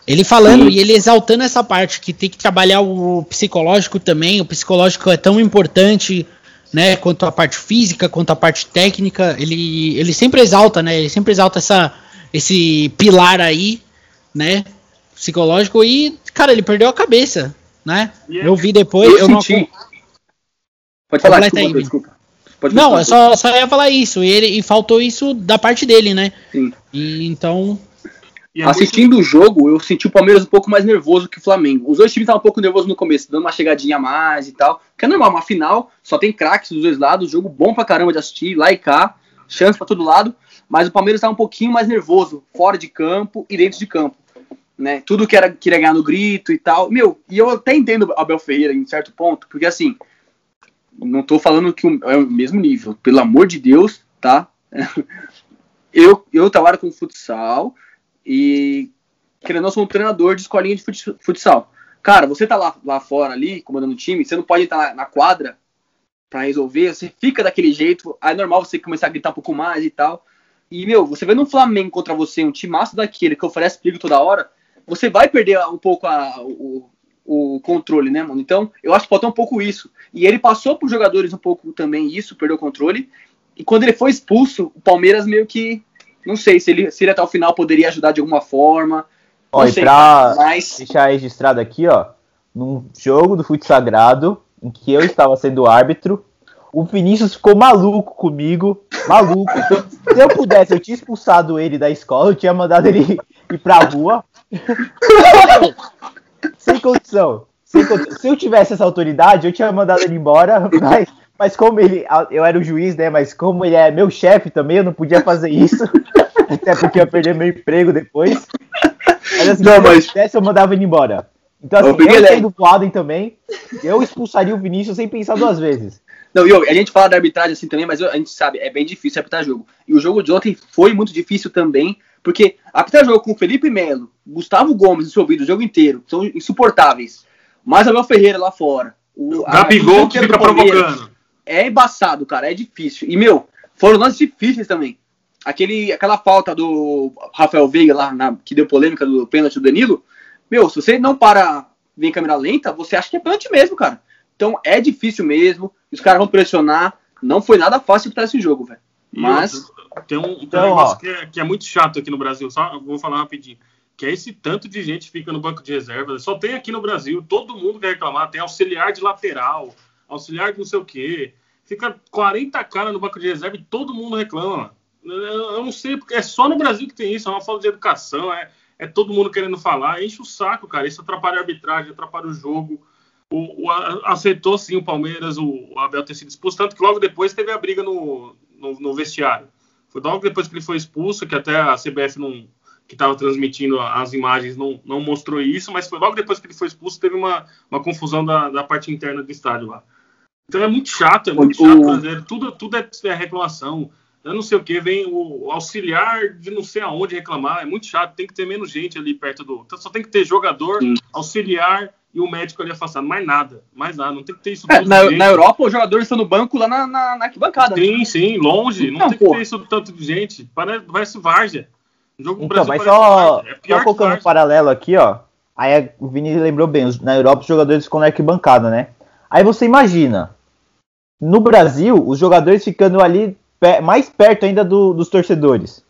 Ele falando Sim. e ele exaltando essa parte, que tem que trabalhar o psicológico também. O psicológico é tão importante, né? Quanto a parte física, quanto a parte técnica. Ele, ele sempre exalta, né? Ele sempre exalta essa, esse pilar aí, né? Psicológico. E, cara, ele perdeu a cabeça, né? Yeah. Eu vi depois. Eu, eu senti. Não... Pode falar, desculpa, aí, desculpa. Pode não, eu só, só ia falar isso. E, ele, e faltou isso da parte dele, né? Sim. E, então. E Assistindo muito... o jogo, eu senti o Palmeiras um pouco mais nervoso que o Flamengo. Os dois times estavam um pouco nervosos no começo, dando uma chegadinha a mais e tal. Que é normal, uma final, só tem craques dos dois lados, jogo bom pra caramba de assistir, lá e cá, chance pra todo lado. Mas o Palmeiras estava um pouquinho mais nervoso, fora de campo e dentro de campo. Né? Tudo que era queria ganhar no grito e tal. Meu, e eu até entendo o Abel Ferreira em certo ponto, porque assim, não tô falando que é o mesmo nível, pelo amor de Deus, tá? Eu, eu trabalho com futsal e, querendo ou não, sou um treinador de escolinha de futsal. Cara, você tá lá, lá fora ali, comandando o time, você não pode estar na, na quadra para resolver, você fica daquele jeito, aí é normal você começar a gritar um pouco mais e tal. E, meu, você vendo um Flamengo contra você, um time massa daquele que oferece perigo toda hora, você vai perder um pouco a, o, o controle, né, mano? Então, eu acho que falta um pouco isso. E ele passou para os jogadores um pouco também isso, perdeu o controle. E quando ele foi expulso, o Palmeiras meio que. Não sei se ele, se ele até o final poderia ajudar de alguma forma. Ó, e pra mas... deixar registrado aqui, ó, num jogo do Fute Sagrado, em que eu estava sendo árbitro, o Vinícius ficou maluco comigo, maluco. Se eu pudesse, eu tinha expulsado ele da escola, eu tinha mandado ele ir pra rua. sem condição. Sem condição. Se eu tivesse essa autoridade, eu tinha mandado ele embora, mas, mas como ele. Eu era o juiz, né? Mas como ele é meu chefe também, eu não podia fazer isso. Até porque eu ia perder meu emprego depois. Mas assim, não, se mas... eu tivesse, eu mandava ele embora. Então, assim, eu, eu sendo Voaden também, eu expulsaria o Vinícius sem pensar duas vezes. Não, eu, a gente fala da arbitragem assim também, mas a gente sabe, é bem difícil arbitrar jogo. E o jogo de ontem foi muito difícil também, porque apitar jogo com Felipe Melo, Gustavo Gomes envolvido o jogo inteiro, são insuportáveis. Mas Abel Ferreira lá fora. O Gabigol que fica provocando. É embaçado, cara, é difícil. E, meu, foram lances difíceis também. Aquele, aquela falta do Rafael Veiga lá, na, que deu polêmica do pênalti do Danilo. Meu, se você não para em câmera lenta, você acha que é pênalti mesmo, cara. Então é difícil mesmo. Os caras vão pressionar. Não foi nada fácil para esse jogo, velho. Mas. Tem um, tem então, um negócio que é, que é, muito chato aqui no Brasil, só vou falar rapidinho. Que é esse tanto de gente que fica no banco de reserva. Só tem aqui no Brasil, todo mundo quer reclamar. Tem auxiliar de lateral, auxiliar de não sei o quê. fica 40 caras no banco de reserva e todo mundo reclama. Eu, eu não sei, porque é só no Brasil que tem isso, é uma falta de educação, é, é todo mundo querendo falar, enche o saco, cara. Isso atrapalha a arbitragem, atrapalha o jogo. O, o, aceitou sim o Palmeiras, o, o, Abel ter sido expulso, tanto que logo depois teve a briga no, no, no, vestiário. Foi logo depois que ele foi expulso, que até a CBF não, que estava transmitindo as imagens não, não mostrou isso, mas foi logo depois que ele foi expulso, teve uma, uma confusão da, da parte interna do estádio lá. Então é muito chato, é muito chato fazer. Tudo, tudo é, é reclamação. Eu não sei o que, vem o auxiliar de não sei aonde reclamar. É muito chato, tem que ter menos gente ali perto do. Só tem que ter jogador, Sim. auxiliar e o médico ali afastado. Mais nada, mais nada. Não tem que ter isso. É, na, na, Europa, os jogadores estão no banco lá na, na, na arquibancada. Sim, né? sim, longe. Não, não tem que ter isso tanto de gente. Parece, parece várzea. O jogo então, mas só, é só colocando um paralelo aqui, ó. Aí o Vini lembrou bem, na Europa os jogadores ficam na arquibancada, né? Aí você imagina, no Brasil, os jogadores ficando ali mais perto ainda do, dos torcedores.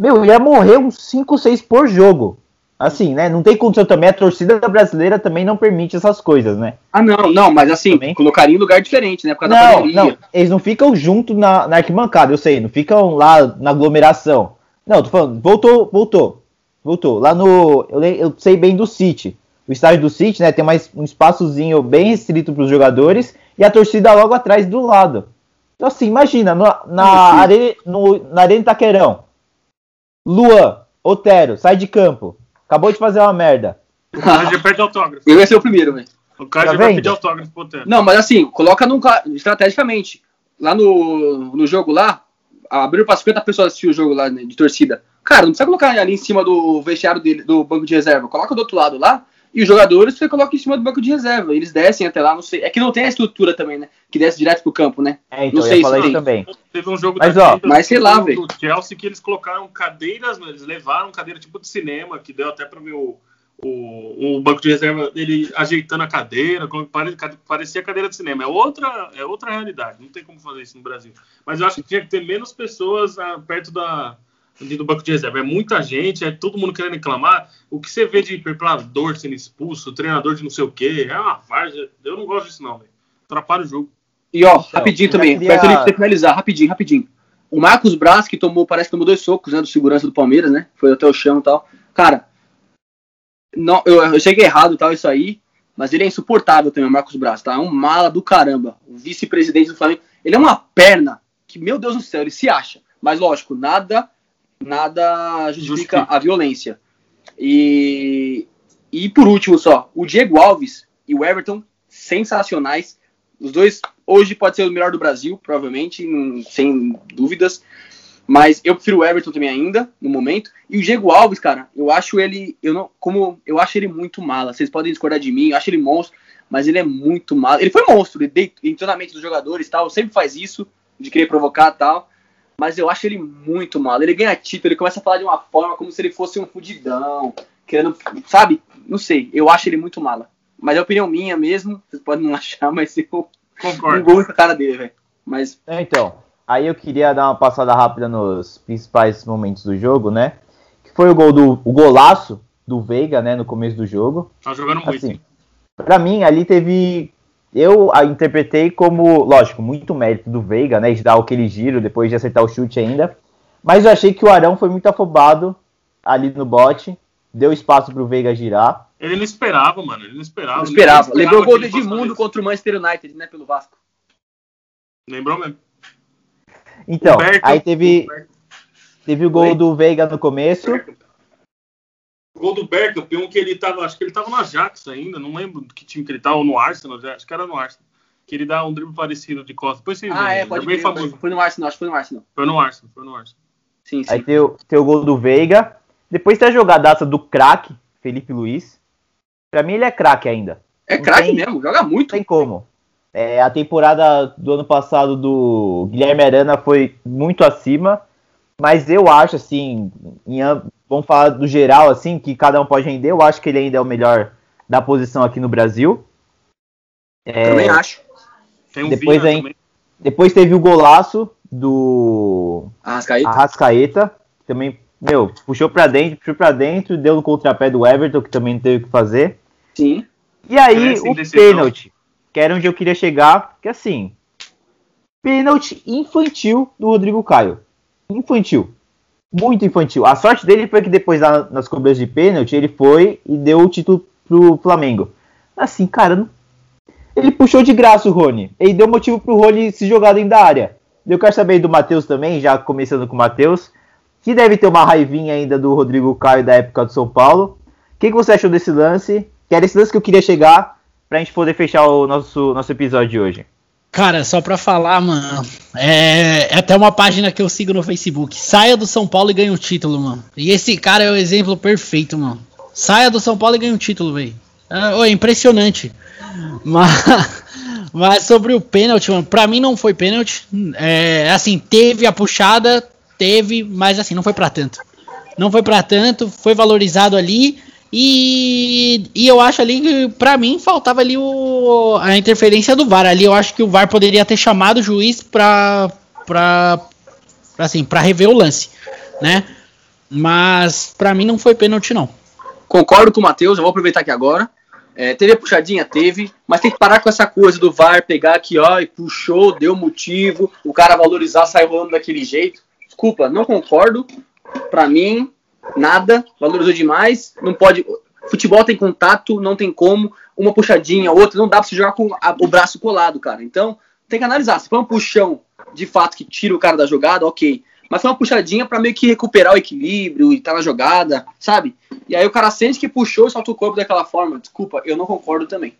Meu, ia morrer uns 5, 6 por jogo. Assim, né? Não tem condição também. A torcida brasileira também não permite essas coisas, né? Ah, não, não, mas assim, também. colocaria em lugar diferente, né? Por causa não, não, eles não ficam junto na, na arquibancada, eu sei, não ficam lá na aglomeração. Não, tô falando, voltou, voltou. Voltou. Lá no. Eu, eu sei bem do City. O estádio do City, né? Tem mais um espaçozinho bem restrito para os jogadores e a torcida logo atrás do lado. Então, assim, imagina, no, na, arena, no, na Arena Itaquerão, Luan, Otero, sai de campo. Acabou de fazer uma merda. O cara já perde autógrafo. Eu ia ser o primeiro, velho. O cara tá já vendo? vai pedir autógrafo pro Otero. Não, mas assim, coloca num, estrategicamente. Lá no, no jogo lá, abriu para 50 pessoas assistir o jogo lá né, de torcida. Cara, não precisa colocar ali em cima do vestiário dele, do banco de reserva. Coloca do outro lado lá. E os jogadores você coloca em cima do banco de reserva. Eles descem até lá, não sei. É que não tem a estrutura também, né? Que desce direto pro campo, né? É, então, não sei se tem. também. Teve um jogo mas, ó, mas sei lá, velho. do Chelsea que eles colocaram cadeiras, eles levaram cadeira tipo de cinema, que deu até para ver o, o, o, banco de reserva ele ajeitando a cadeira, parecia cadeira de cinema. É outra, é outra realidade. Não tem como fazer isso no Brasil. Mas eu acho que tinha que ter menos pessoas ah, perto da, do banco de reserva. É muita gente, é todo mundo querendo reclamar. O que você vê de preparador sendo expulso, treinador de não sei o quê, é uma várzea. Eu não gosto disso, não, velho. Atrapalha o jogo. E ó, então, rapidinho também, queria... pra finalizar, rapidinho, rapidinho. O Marcos Braz, que tomou, parece que tomou dois socos, né, do segurança do Palmeiras, né? Foi até o chão e tal. Cara, não, eu, eu cheguei errado tal, isso aí, mas ele é insuportável também, o Marcos Braz, tá? É um mala do caramba. O vice-presidente do Flamengo. Ele é uma perna que, meu Deus do céu, ele se acha. Mas lógico, nada nada justifica a violência. E, e por último só, o Diego Alves e o Everton, sensacionais. Os dois hoje pode ser o melhor do Brasil, provavelmente, sem dúvidas. Mas eu prefiro o Everton também ainda, no momento. E o Diego Alves, cara, eu acho ele. Eu não. Como. Eu acho ele muito mala. Vocês podem discordar de mim, eu acho ele monstro, mas ele é muito mala. Ele foi monstro, ele em treinamento dos jogadores tal, sempre faz isso, de querer provocar tal mas eu acho ele muito mal. Ele ganha título, ele começa a falar de uma forma como se ele fosse um fudidão, querendo, sabe? Não sei, eu acho ele muito mala. Mas é opinião minha mesmo, vocês podem não achar, mas eu concordo com a cara dele, velho. Mas... É, então, aí eu queria dar uma passada rápida nos principais momentos do jogo, né? Que foi o gol do o golaço do Veiga, né, no começo do jogo. Tá jogando muito. Assim, pra mim, ali teve eu a interpretei como, lógico, muito mérito do Veiga, né? De dar aquele giro depois de acertar o chute ainda. Mas eu achei que o Arão foi muito afobado ali no bote. Deu espaço pro Veiga girar. Ele não esperava, mano. Ele não esperava. Não esperava. Lembrou o gol do Edmundo contra o Manchester United, né? Pelo Vasco. Lembrou mesmo. Então, aí teve, teve o gol do Veiga no começo gol do Bergkamp, um que ele tava, acho que ele tava no Ajax ainda, não lembro que time que ele tava, ou no Arsenal, acho que era no Arsenal. Que ele dá um drible parecido de costa. Depois você ah, vê, é, pode é bem famoso. Foi no Arsenal, acho que foi no Arsenal. Foi no Arsenal, foi no Arsenal. Sim, sim. Aí tem o, tem o gol do Veiga. Depois tem a jogadaça do craque, Felipe Luiz. Pra mim ele é craque ainda. É craque mesmo, joga muito. Não tem como. É, a temporada do ano passado do Guilherme Arana foi muito acima, mas eu acho assim, em, vamos falar do geral, assim, que cada um pode render. Eu acho que ele ainda é o melhor da posição aqui no Brasil. É, também acho. Um depois, aí, também. depois teve o golaço do Arrascaeta. Arrascaeta também, meu, puxou para dentro, puxou para dentro, deu no contrapé do Everton, que também não teve o que fazer. Sim. E aí, o pênalti, que era onde eu queria chegar, que assim, Pênalti infantil do Rodrigo Caio. Infantil. Muito infantil. A sorte dele foi que depois nas cobranças de pênalti, ele foi e deu o título pro Flamengo. Assim, cara, ele puxou de graça o Rony. Ele deu motivo pro Rony se jogar dentro da área. Eu quero saber do Matheus também, já começando com o Matheus, que deve ter uma raivinha ainda do Rodrigo Caio da época do São Paulo. O que, que você achou desse lance? Que era esse lance que eu queria chegar pra gente poder fechar o nosso, nosso episódio de hoje. Cara, só pra falar, mano, é, é, até uma página que eu sigo no Facebook. Saia do São Paulo e ganhe o título, mano. E esse cara é o exemplo perfeito, mano. Saia do São Paulo e ganhe o título, velho. É, é, impressionante. Mas, mas sobre o pênalti, mano, pra mim não foi pênalti. É, assim, teve a puxada, teve, mas assim, não foi pra tanto. Não foi pra tanto, foi valorizado ali. E, e eu acho ali que, pra mim, faltava ali o, a interferência do VAR. Ali eu acho que o VAR poderia ter chamado o juiz pra, pra, pra, assim, pra rever o lance, né? Mas pra mim não foi pênalti, não. Concordo com o Matheus, eu vou aproveitar aqui agora. É, teve a puxadinha? Teve, mas tem que parar com essa coisa do VAR pegar aqui, ó, e puxou, deu motivo, o cara valorizar, sai rolando daquele jeito. Desculpa, não concordo. Pra mim, nada, valorizou demais, não pode. Futebol tem contato, não tem como, uma puxadinha, outra, não dá pra você jogar com a, o braço colado, cara. Então, tem que analisar. Se for um puxão de fato que tira o cara da jogada, ok. Mas foi uma puxadinha para meio que recuperar o equilíbrio e tá na jogada, sabe? E aí o cara sente que puxou e solta o corpo daquela forma. Desculpa, eu não concordo também.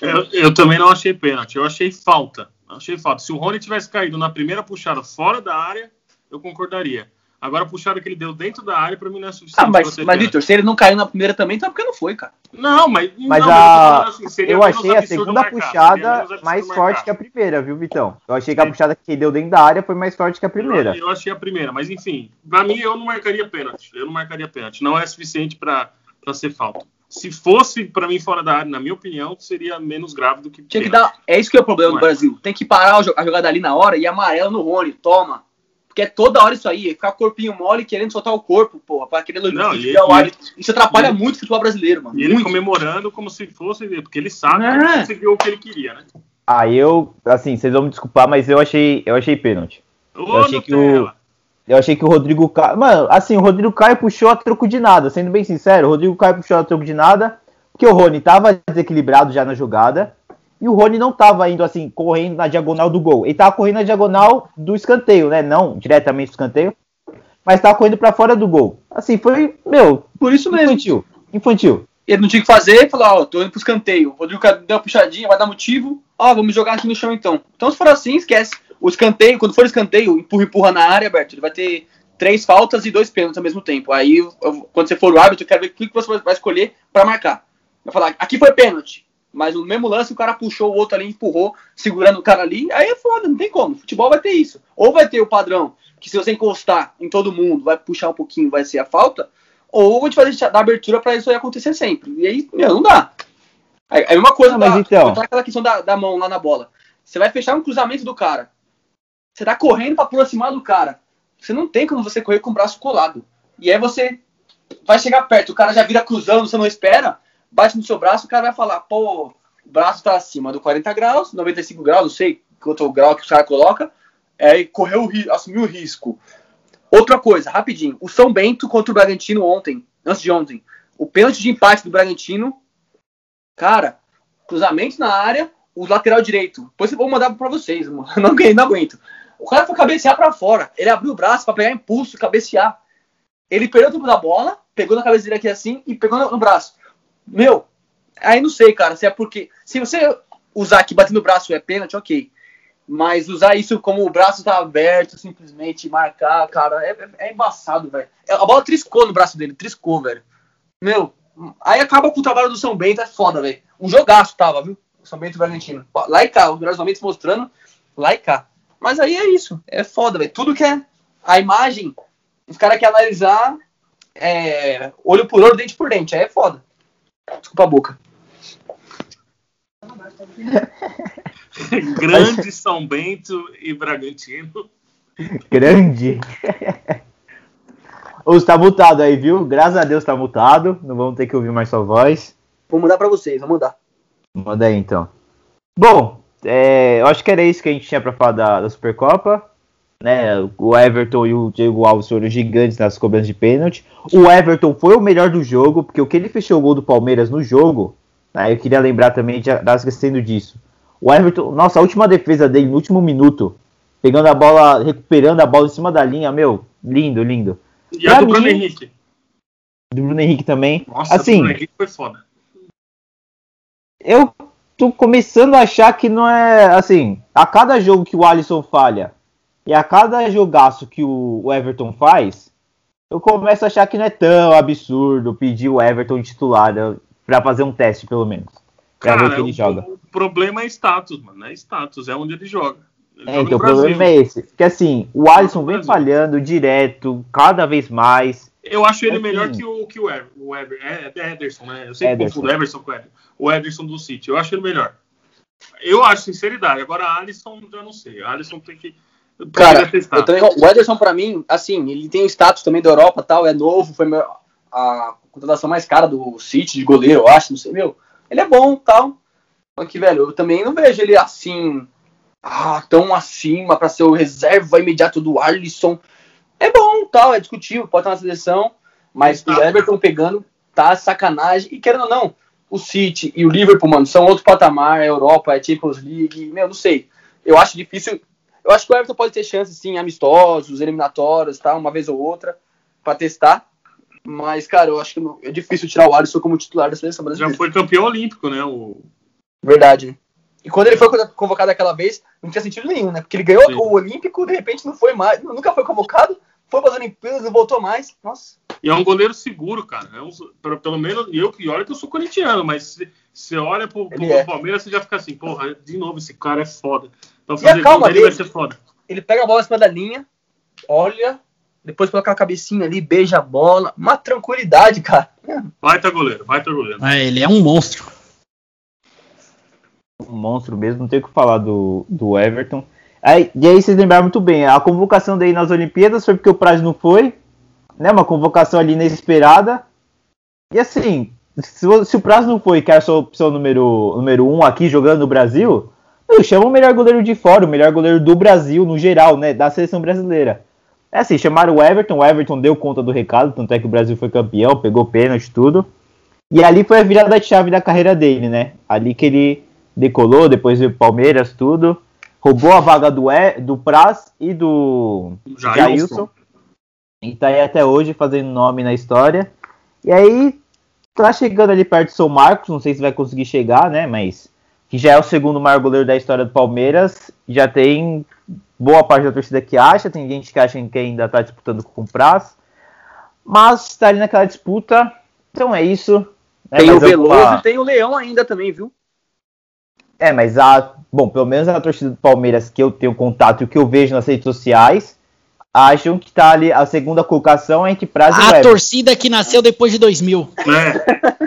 Eu, eu também não achei pênalti, eu achei falta. Achei falta. Se o Rony tivesse caído na primeira puxada fora da área, eu concordaria. Agora, a puxada que ele deu dentro da área, pra mim não é suficiente. Ah, mas, mas Vitor, se ele não caiu na primeira também, então é porque não foi, cara. Não, mas. Mas não, a... assim, eu achei a segunda marcar, puxada mais forte que a primeira, viu, Vitão? Eu achei que a puxada que ele deu dentro da área foi mais forte que a primeira. Eu, eu achei a primeira, mas enfim, pra mim eu não marcaria pênalti. Eu não marcaria pênalti. Não é suficiente pra, pra ser falta. Se fosse para mim fora da área, na minha opinião, seria menos grave do que. Tinha que dar. É isso que é o problema do Brasil. Tem que parar a jogada ali na hora e amarelo no Rony. Toma. Porque é toda hora isso aí, é ficar corpinho mole querendo soltar o corpo, porra, para querer não, e, o ar. Isso atrapalha ele, muito o futebol brasileiro, mano. E ele muito. comemorando como se fosse, porque ele sabe é. que conseguiu o que ele queria, né? Ah, eu, assim, vocês vão me desculpar, mas eu achei, eu achei pênalti. Ô, eu achei que o eu achei que o Rodrigo Caio. Mano, assim, o Rodrigo Caio puxou a troco de nada, sendo bem sincero. O Rodrigo Caio puxou a troco de nada, porque o Rony tava desequilibrado já na jogada. E o Rony não estava indo assim, correndo na diagonal do gol. Ele estava correndo na diagonal do escanteio, né? Não diretamente do escanteio, mas estava correndo para fora do gol. Assim, foi, meu, por isso mesmo. Infantil. Infantil. Ele não tinha que fazer, falou, ó, oh, tô indo pro escanteio. O Rodrigo deu uma puxadinha, vai dar motivo. Ó, oh, vamos jogar aqui no chão então. Então, se for assim, esquece. O escanteio, quando for escanteio, empurra, empurra na área, Alberto, ele vai ter três faltas e dois pênaltis ao mesmo tempo. Aí, quando você for o árbitro, eu quero ver o que você vai escolher para marcar. Vai falar, aqui foi pênalti. Mas no mesmo lance o cara puxou o outro ali, empurrou, segurando o cara ali. Aí é foda, não tem como. Futebol vai ter isso. Ou vai ter o padrão que se você encostar em todo mundo, vai puxar um pouquinho, vai ser a falta. Ou vou te fazer dar abertura para isso aí acontecer sempre. E aí, meu, não dá. É, é a mesma coisa, não, mas da, então... aquela questão da, da mão lá na bola. Você vai fechar um cruzamento do cara. Você tá correndo para aproximar do cara. Você não tem como você correr com o braço colado. E aí você vai chegar perto, o cara já vira cruzando, você não espera bate no seu braço, o cara vai falar, pô, o braço tá acima do 40 graus, 95 graus, não sei quanto grau que o cara coloca, é, correu assumiu o risco. Outra coisa, rapidinho, o São Bento contra o Bragantino ontem, antes de ontem, o pênalti de empate do Bragantino, cara, cruzamento na área, o lateral direito, depois eu vou mandar para vocês, mano. Não, não aguento. O cara foi cabecear para fora, ele abriu o braço para pegar impulso, cabecear. Ele perdeu o tempo da bola, pegou na cabeça dele aqui assim e pegou no, no braço. Meu, aí não sei, cara, se é porque. Se você usar aqui batendo o braço é pênalti, ok. Mas usar isso como o braço tá aberto, simplesmente marcar, cara, é, é, embaçado, velho. É, a bola triscou no braço dele, triscou, velho. Meu, aí acaba com o trabalho do São Bento, é foda, velho. Um jogaço tava, viu? São Bento e o Bragantino. Lá e cá, os melhores momentos mostrando lá e cá. Mas aí é isso, é foda, velho. Tudo que é a imagem, os caras querem analisar é, olho por olho, dente por dente. Aí é foda. Desculpa a boca. Grande São Bento e Bragantino. Grande. Ou está mutado aí, viu? Graças a Deus está mutado. Não vamos ter que ouvir mais sua voz. Vou mandar para vocês, vou mandar. Manda aí então. Bom, é, eu acho que era isso que a gente tinha para falar da, da, Supercopa. Né? O Everton e o Diego Alves foram gigantes nas cobranças de pênalti. O Everton foi o melhor do jogo, porque o que ele fechou o gol do Palmeiras no jogo, né, eu queria lembrar também, já estava esquecendo disso. O Everton, nossa, a última defesa dele no último minuto, pegando a bola, recuperando a bola em cima da linha, meu, lindo, lindo. E pra a do mim, Bruno Henrique? Do Bruno Henrique também. Nossa, assim, Bruno Henrique foi foda. Eu tô começando a achar que não é assim. A cada jogo que o Alisson falha e a cada jogaço que o Everton faz, eu começo a achar que não é tão absurdo pedir o Everton titular né, para fazer um teste, pelo menos. Pra Cara, ver que ele o, joga. O problema é status, mano. É status, é onde ele joga. Ele é, então o problema é esse. Porque assim, o Alisson vem falhando direto, cada vez mais. Eu acho ele assim, melhor que o, que o, Ever, o Ever, é, é Ederson, né? Eu sempre confundo o Everson com o Ederson. O Ederson do City. Eu acho ele melhor. Eu acho sinceridade. Agora, a Alisson, já não sei. A Alisson tem que. Cara, eu também, o Ederson, pra mim, assim, ele tem o status também da Europa tal, é novo, foi a contratação mais cara do City de goleiro, eu acho, não sei, meu. Ele é bom tal. Só que, velho, eu também não vejo ele assim, ah, tão acima para ser o reserva imediato do Alisson. É bom, tal, é discutível, pode estar na seleção, mas tá. o Everton pegando tá sacanagem. E querendo ou não, o City e o Liverpool, mano, são outro patamar, a Europa, é Champions League, meu, não sei. Eu acho difícil. Eu acho que o Everton pode ter chances, sim, amistosos, eliminatórios, tá, uma vez ou outra, para testar. Mas, cara, eu acho que é difícil tirar o Alisson como titular da seleção brasileira. Já foi campeão olímpico, né? O... Verdade. E quando ele foi convocado aquela vez, não tinha sentido nenhum, né? Porque ele ganhou Sim. o Olímpico, de repente não foi mais, nunca foi convocado, foi para as Olimpíadas, não voltou mais. Nossa. E é um goleiro seguro, cara. É um, pelo menos eu que olha que eu sou corintiano, mas você olha pro, pro é. Palmeiras, você já fica assim, porra, de novo, esse cara é foda. Então fazer calma dele vai ser foda. Ele pega a bola em cima da linha, olha, depois coloca a cabecinha ali, beija a bola. Uma tranquilidade, cara. Vai tá goleiro, vai tá goleiro. É, ele é um monstro. Um monstro mesmo, não tem o que falar do, do Everton. Aí, e aí vocês lembraram muito bem, a convocação dele nas Olimpíadas foi porque o Praz não foi, né? Uma convocação ali inesperada. E assim, se, se o Praz não foi, que era a sua opção número, número um aqui jogando no Brasil, eu chamo o melhor goleiro de fora, o melhor goleiro do Brasil no geral, né? Da seleção brasileira. É assim, chamaram o Everton, o Everton deu conta do recado, tanto é que o Brasil foi campeão, pegou pênalti tudo. E ali foi a virada de chave da carreira dele, né? Ali que ele decolou, depois veio Palmeiras, tudo. Roubou a vaga do, e, do Praz e do Jailson. E tá aí até hoje fazendo nome na história. E aí, tá chegando ali perto do São Marcos, não sei se vai conseguir chegar, né? Mas que já é o segundo maior goleiro da história do Palmeiras, já tem boa parte da torcida que acha, tem gente que acha que ainda está disputando com o Praz, mas está ali naquela disputa, então é isso. Né? Tem mas o Veloso e tem o Leão ainda também, viu? É, mas a. Bom, pelo menos a torcida do Palmeiras que eu tenho contato e o que eu vejo nas redes sociais, acham que tá ali a segunda colocação entre Praz e A torcida que nasceu depois de 2000. É.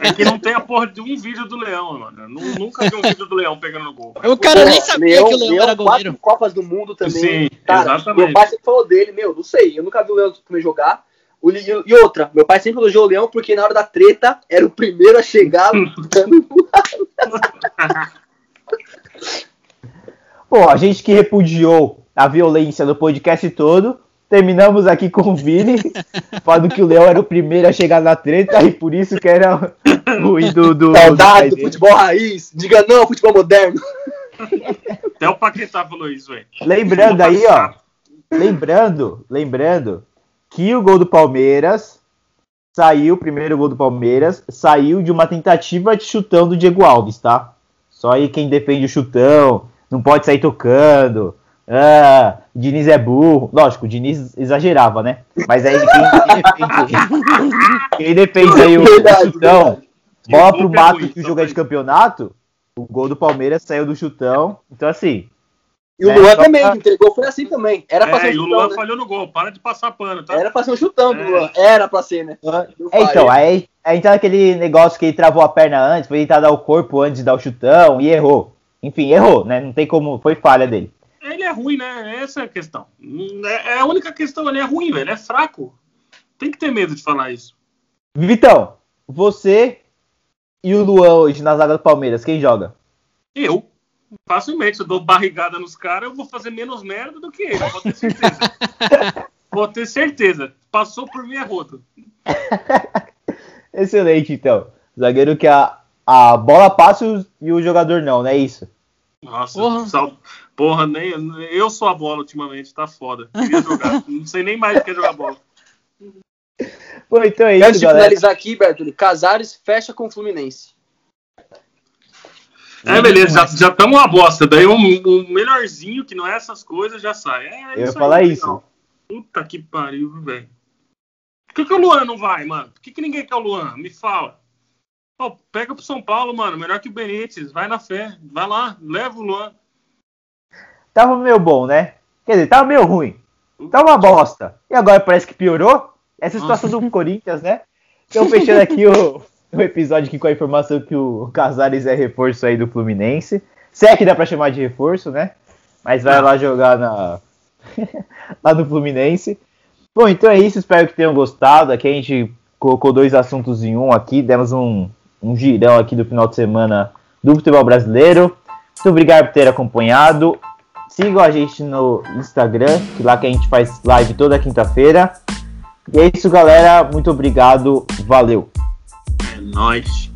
é que não tem a porra de um vídeo do Leão, mano. Nunca vi um vídeo do Leão pegando no gol. O cara nem sabia Leão, que o Leão, Leão era goleiro. Copas do Mundo também. Sim, cara, exatamente. Meu pai sempre falou dele, meu, não sei. Eu nunca vi o Leão também jogar. O, e outra, meu pai sempre elogiou o Leão porque na hora da treta era o primeiro a chegar Pô, a gente que repudiou a violência do podcast todo. Terminamos aqui com o Vini, falando que o Léo era o primeiro a chegar na treta e por isso que era o ídolo do. Saudade do, do futebol raiz. Diga não futebol moderno. Até o Paquetá falou isso, velho. Lembrando aí, ó. Lembrando, lembrando que o gol do Palmeiras saiu, o primeiro gol do Palmeiras, saiu de uma tentativa de chutão do Diego Alves, tá? Só aí quem defende o chutão, não pode sair tocando, ah, o Diniz é burro. Lógico, o Diniz exagerava, né? Mas aí quem, defende, quem defende aí o chutão, bola pro mato que o jogo é de campeonato, o gol do Palmeiras saiu do chutão. Então, assim. E o né, Luan também, pra... entregou, foi assim também. Era pra é, ser um chutão, e o Luan né? falhou no gol, para de passar pano, tá? Era pra ser um chutão do é. Luan, era pra ser, né? É, então, aí, aí então aquele negócio que ele travou a perna antes, foi tentar dar o corpo antes de dar o chutão e errou. Enfim, errou, né? Não tem como, foi falha dele ele é ruim, né? Essa é a questão. É, é a única questão, ele é ruim, velho. É fraco. Tem que ter medo de falar isso. Vitão, você e o Luan hoje na zaga do Palmeiras, quem joga? Eu. Facilmente, eu dou barrigada nos caras, eu vou fazer menos merda do que ele, pode ter certeza. pode ter certeza. Passou por mim é rodo. Excelente, então. Zagueiro que a, a bola passa e o jogador não, não é isso? Nossa, porra. Sal... porra, nem eu sou a bola ultimamente, tá foda. Queria jogar. não sei nem mais o que é jogar bola. Bom, então é isso, Antes de finalizar aqui, Bertoli, Casares fecha com o Fluminense. É, beleza, já estamos uma bosta. Daí um, um, melhorzinho, que não é essas coisas, já sai. É, eu ia falar aí, isso. Puta que pariu, velho. Por que, que o Luan não vai, mano? Por que, que ninguém quer o Luan? Me fala. Pô, pega pro São Paulo, mano. Melhor que o Benítez. Vai na fé. Vai lá, leva o Luan. Tava meio bom, né? Quer dizer, tava meio ruim. Tava uma bosta. E agora parece que piorou. Essa situação do Corinthians, né? Então, fechando aqui o, o episódio aqui com a informação que o Casares é reforço aí do Fluminense. Se é que dá pra chamar de reforço, né? Mas vai lá jogar na... lá no Fluminense. Bom, então é isso. Espero que tenham gostado. Aqui a gente colocou dois assuntos em um aqui. Demos um, um girão aqui do final de semana do futebol brasileiro. Muito obrigado por ter acompanhado. Sigam a gente no Instagram, que lá que a gente faz live toda quinta-feira. E é isso, galera. Muito obrigado. Valeu. É nóis.